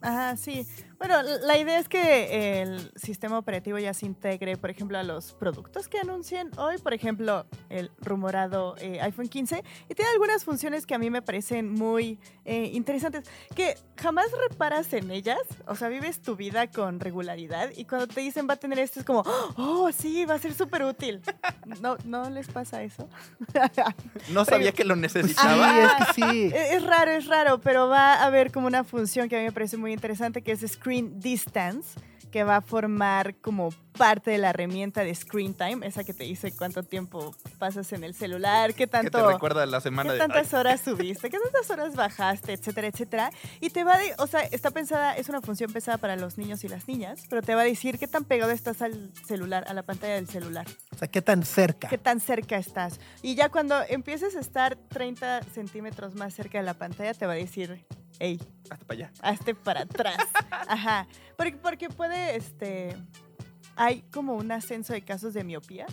Ajá, sí. Bueno, la idea es que el sistema operativo ya se integre, por ejemplo, a los productos que anuncien hoy, por ejemplo, el rumorado eh, iPhone 15, y tiene algunas funciones que a mí me parecen muy eh, interesantes, que jamás reparas en ellas, o sea, vives tu vida con regularidad, y cuando te dicen va a tener esto es como, oh, sí, va a ser súper útil. ¿No, ¿No les pasa eso? No sabía que lo Pues sí, necesitaba. es que sí. Es, es raro, es raro, pero va a haber como una función que a mí me parece muy interesante que es Screen Distance, que va a formar como parte de la herramienta de Screen Time, esa que te dice cuánto tiempo pasas en el celular, qué que te tanto... recuerda la semana ¿Qué de... tantas horas subiste? ¿Qué tantas horas bajaste? Etcétera, etcétera. Y te va a, de- o sea, está pensada, es una función pensada para los niños y las niñas, pero te va a decir qué tan pegado estás al celular, a la pantalla del celular O sea, ¿qué tan cerca? qué tan cerca estás. Y ya cuando empieces a estar 30 centímetros más cerca de la pantalla, te va a decir, hey, Hasta para allá. hazte para atrás. Ajá. Porque, porque puede, este, hay como un ascenso de casos de miopía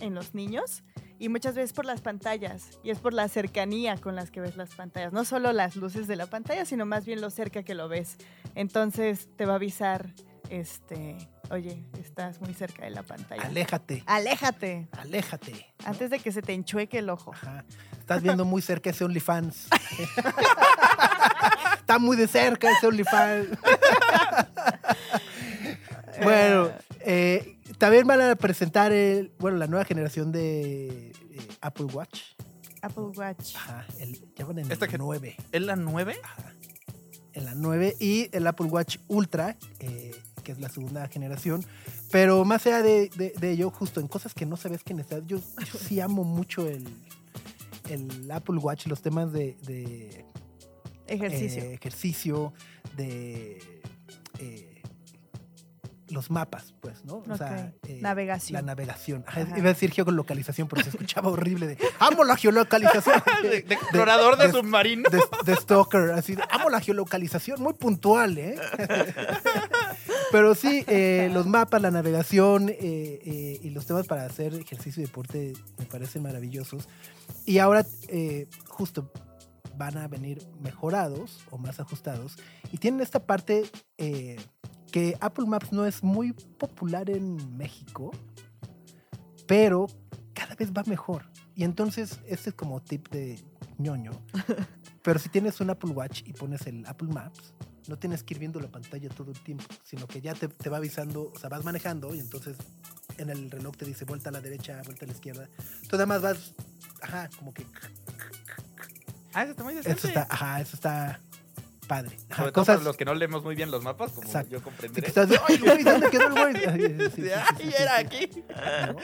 en los niños. Y muchas veces por las pantallas, y es por la cercanía con las que ves las pantallas, no solo las luces de la pantalla, sino más bien lo cerca que lo ves. Entonces te va a avisar, este, oye, estás muy cerca de la pantalla. Aléjate, Aléjate. aléjate. Antes de que se te enchueque el ojo. Ajá. Estás viendo muy cerca ese OnlyFans. Está muy de cerca ese OnlyFans. bueno, eh, también van a presentar el, bueno, la nueva generación de eh, Apple Watch. Apple Watch. Ajá, el, ya van en Esta el que- 9. ¿Es la 9? Ajá. En la 9 y el Apple Watch Ultra, eh, que es la segunda generación. Pero más allá de, de- de ello, justo en cosas que no sabes que necesitas, yo, yo sí amo mucho el, el Apple Watch, los temas de, de, Ejercicio. eh, ejercicio, de eh, los mapas, pues, ¿no? O sea, eh, Navegación. La navegación. Ajá, Ajá. Iba a decir geolocalización, pero se escuchaba horrible de amo la geolocalización. De, de explorador de, submarino. de, Stalker, así, amo la geolocalización, muy puntual, ¿eh? Pero sí, eh, los mapas, la navegación eh, y los temas para hacer ejercicio y deporte me parecen maravillosos. Y ahora, eh, justo, van a venir mejorados o más ajustados. Y tienen esta parte eh, que Apple Maps no es muy popular en México, pero cada vez va mejor. Y entonces, este es como tip de ñoño. Pero si tienes un Apple Watch y pones el Apple Maps, no tienes que ir viendo la pantalla todo el tiempo, sino que ya te, te va avisando, o sea, vas manejando y entonces en el reloj te dice vuelta a la derecha, vuelta a la izquierda. Tú además vas, ajá, como que... Ah, eso está muy decente. Eso está, ajá, eso está padre. Ajá, Sobre todo cosas para los que no leemos muy bien los mapas, como Exacto. yo sí, comprenderé. estás de, ¡ay, güey, dónde quedó el güey! Ay, sí, sí, sí, ¡Ay, sí, sí, era sí. aquí! ¿No?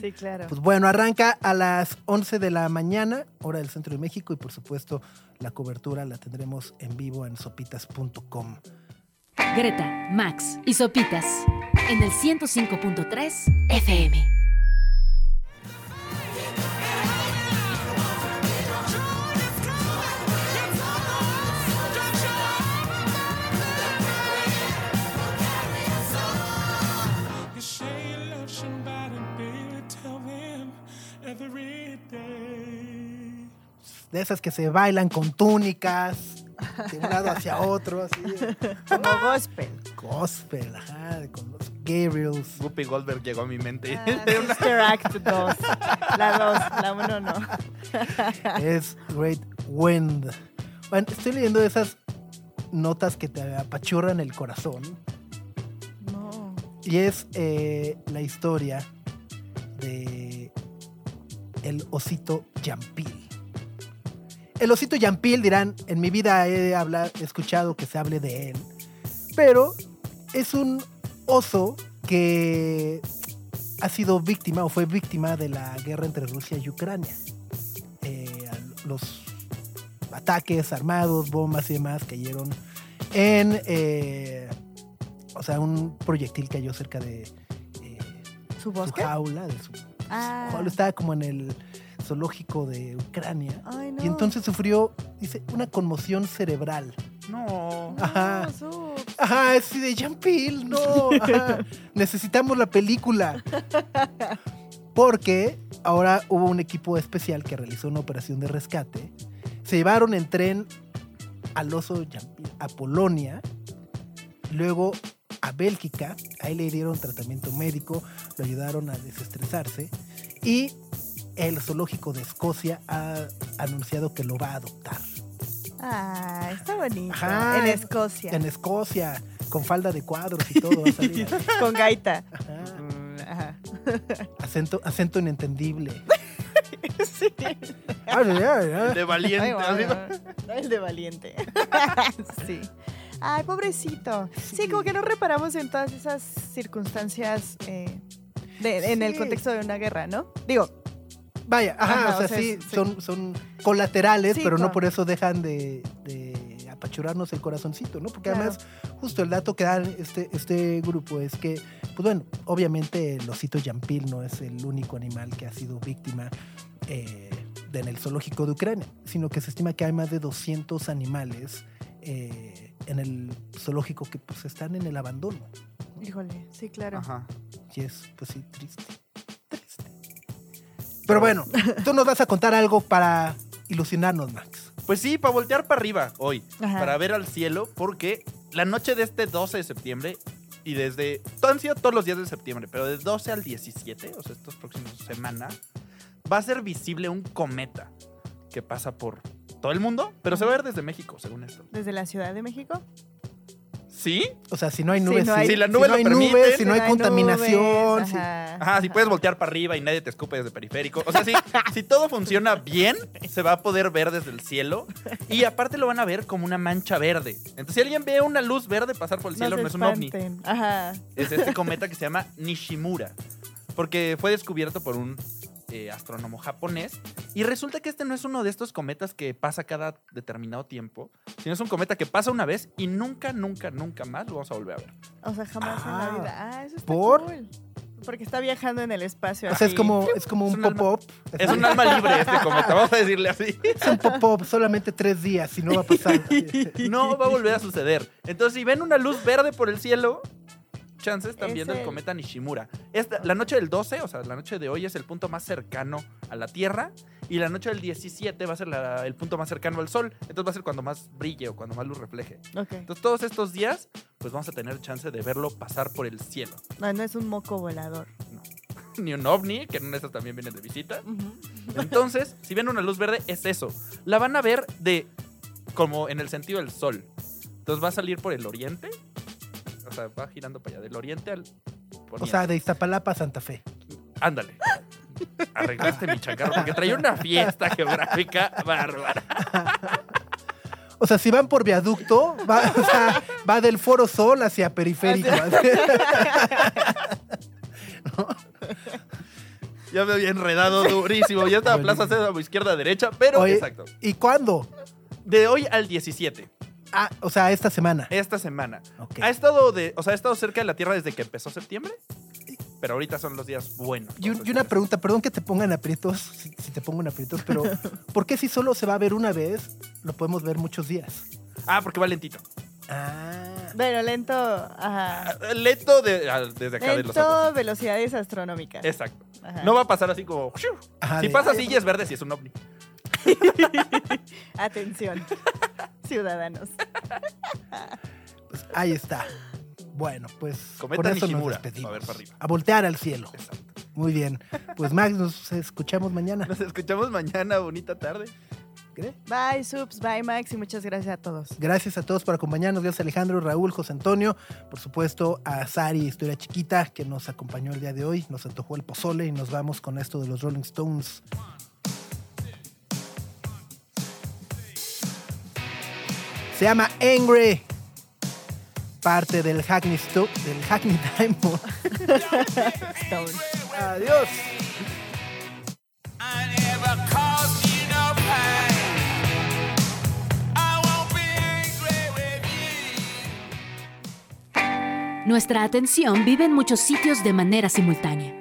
Sí, claro. Pues bueno, arranca a las 11 de la mañana, hora del centro de México, y por supuesto la cobertura la tendremos en vivo en sopitas.com. Greta, Max y Sopitas en el 105.3 FM. De esas que se bailan con túnicas, de un lado hacia otro, así. Como gospel. Gospel, ajá, con los Gabriels. Guppy Goldberg llegó a mi mente. Ah, Sister Act 2. La 2, la 1 no. es Great Wind. Bueno, estoy leyendo esas notas que te apachurran el corazón. No. Y es eh, la historia de el osito Yampil. El osito Yampil, dirán, en mi vida he escuchado que se hable de él. Pero es un oso que ha sido víctima o fue víctima de la guerra entre Rusia y Ucrania. Eh, los ataques armados, bombas y demás cayeron en... eh, o sea, un proyectil cayó cerca de eh, ¿Su su jaula. De su, Ah. Estaba como en el zoológico de Ucrania. Ay, no. Y entonces sufrió, dice, una conmoción cerebral. No. No, Ajá. su- Ajá, es así de Jampil, no. ajá. Necesitamos la película. Porque ahora hubo un equipo especial que realizó una operación de rescate. Se llevaron en tren al oso a Polonia, luego a Bélgica. Ahí le dieron tratamiento médico, lo ayudaron a desestresarse. Y el zoológico de Escocia ha anunciado que lo va a adoptar. Ah, está bonito. Ajá. En Escocia. En Escocia, con falda de cuadros y todo. Va a salir ahí. Con gaita. Ajá. Ajá. Acento, acento inentendible. Sí. Ay. De valiente. Ay, bueno, El de valiente. sí. Ay, pobrecito. Sí, como que no reparamos en todas esas circunstancias eh, de- en el contexto de una guerra, ¿no? Digo, Vaya, ajá, Ajá, o sea, o sea, sí. Son, son colaterales, Sí, pero no por eso dejan de, de apachurrarnos el corazoncito, ¿no? Porque Claro. además, justo el dato que dan este, este grupo es que, pues bueno, obviamente el osito Yampil no es el único animal que ha sido víctima eh, en el zoológico de Ucrania, sino que se estima que hay más de 200 animales eh, en el zoológico que pues están en el abandono. híjole, sí, claro. Ajá. Y es, pues sí, triste. Triste. Pero bueno, tú nos vas a contar algo para ilusionarnos, Max. Pues sí, para voltear para arriba hoy, Ajá. para ver al cielo, porque la noche de este 12 de septiembre y desde. Todo han sido todos los días de septiembre, pero de 12 al 17, o sea, estos próximos semanas, va a ser visible un cometa que pasa por todo el mundo, pero se va a ver desde México, según esto. Desde la Ciudad de México. ¿Sí? O sea, si no hay nubes, no sí. hay- Si la Si nube no lo hay permite, nubes, si no hay contaminación. ajá, Ajá, si puedes voltear para arriba y nadie te escupe desde periférico. O sea, sí, si todo funciona bien, se va a poder ver desde el cielo. Y aparte lo van a ver como una mancha verde. Entonces, si alguien ve una luz verde pasar por el cielo, no, se es un ovni. Ajá. Es este cometa que se llama Nishimura. Porque fue descubierto por un eh, astrónomo japonés. Y resulta que este no es uno de estos cometas que pasa cada determinado tiempo, sino es un cometa que pasa una vez y nunca, nunca, nunca más lo vamos a volver a ver. O sea, jamás en Ah, la vida. Ah, eso está ¿por? cool. Porque está viajando en el espacio. O sea, es así. como, es como Es un pop-up. Es un alma libre este cometa, vamos a decirle así. Es un pop-up, solamente tres días, si no va a pasar. No va a volver a suceder. Entonces, si ven una luz verde por el cielo, chances están Es viendo el el- cometa Nishimura. Esta, la noche del 12, o sea, la noche de hoy es el punto más cercano a la Tierra. Y la noche del 17 va a ser la- el punto más cercano al Sol. Entonces va a ser cuando más brille o cuando más luz refleje. Ok. Entonces, todos estos días, pues vamos a tener chance de verlo pasar por el cielo. No, no es un moco volador. Ni un ovni, que en estas también vienen de visita. Ujú. Entonces, si ven una luz verde, es eso. La van a ver de como en el sentido del sol. Entonces va a salir por el oriente. O sea, va girando para allá, del oriente al O sea, de Iztapalapa a Santa Fe. ándale. Arreglaste mi chacarro porque traía una fiesta geográfica bárbara. O sea, si van por viaducto, va, o sea, va del Foro Sol hacia Periférico. Ya me había enredado durísimo. Ya estaba Plaza Cédamo izquierda derecha, pero Oye, exacto. ¿Y cuándo? De hoy al 17, Ah, o sea, esta semana. esta semana. Ok. Ha estado de, o sea, ha estado cerca de la Tierra desde que empezó septiembre. Pero ahorita son los días buenos. Y, y una pregunta, perdón que te pongan aprietos, si, si te pongo en aprietos, pero ¿por qué si solo se va a ver una vez, lo podemos ver muchos días? Ah, porque va lentito. Ah. Pero lento. Ajá. Ah, Lento de- ah, desde acá de los ojos. Lento, velocidades astronómicas. Exacto. Ajá. No va a pasar así como. Ajá, si de- pasa así y es verde, si es un ovni. Atención, ciudadanos. Pues ahí está. Bueno, pues Cometa con eso nos Nishimura. despedimos. A ver, para arriba. A voltear al cielo. Exacto. Muy bien. Pues Max, nos escuchamos mañana. Nos escuchamos mañana. Bonita tarde. ¿Qué? Bye, subs, bye, Max, y muchas gracias a todos. Gracias a todos por acompañarnos. Gracias a Alejandro, Raúl, José Antonio. Por supuesto a Sari, Historia Chiquita, que nos acompañó el día de hoy. Nos antojó el pozole y nos vamos con esto de los Rolling Stones. Se llama Angry. Parte del Hackney, Sto- del Hackney. Stone. Adiós. I never caused you no pain. I won't be angry with you. Nuestra atención vive en muchos sitios de manera simultánea.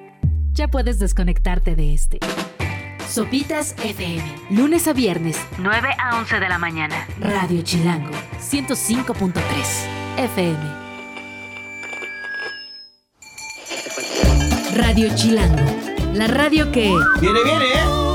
Ya puedes desconectarte de este. Sopitas FM. Lunes a viernes, 9 a 11 de la mañana. Radio Chilango, 105.3 FM. Radio Chilango. La radio que... Viene, viene, ¿eh?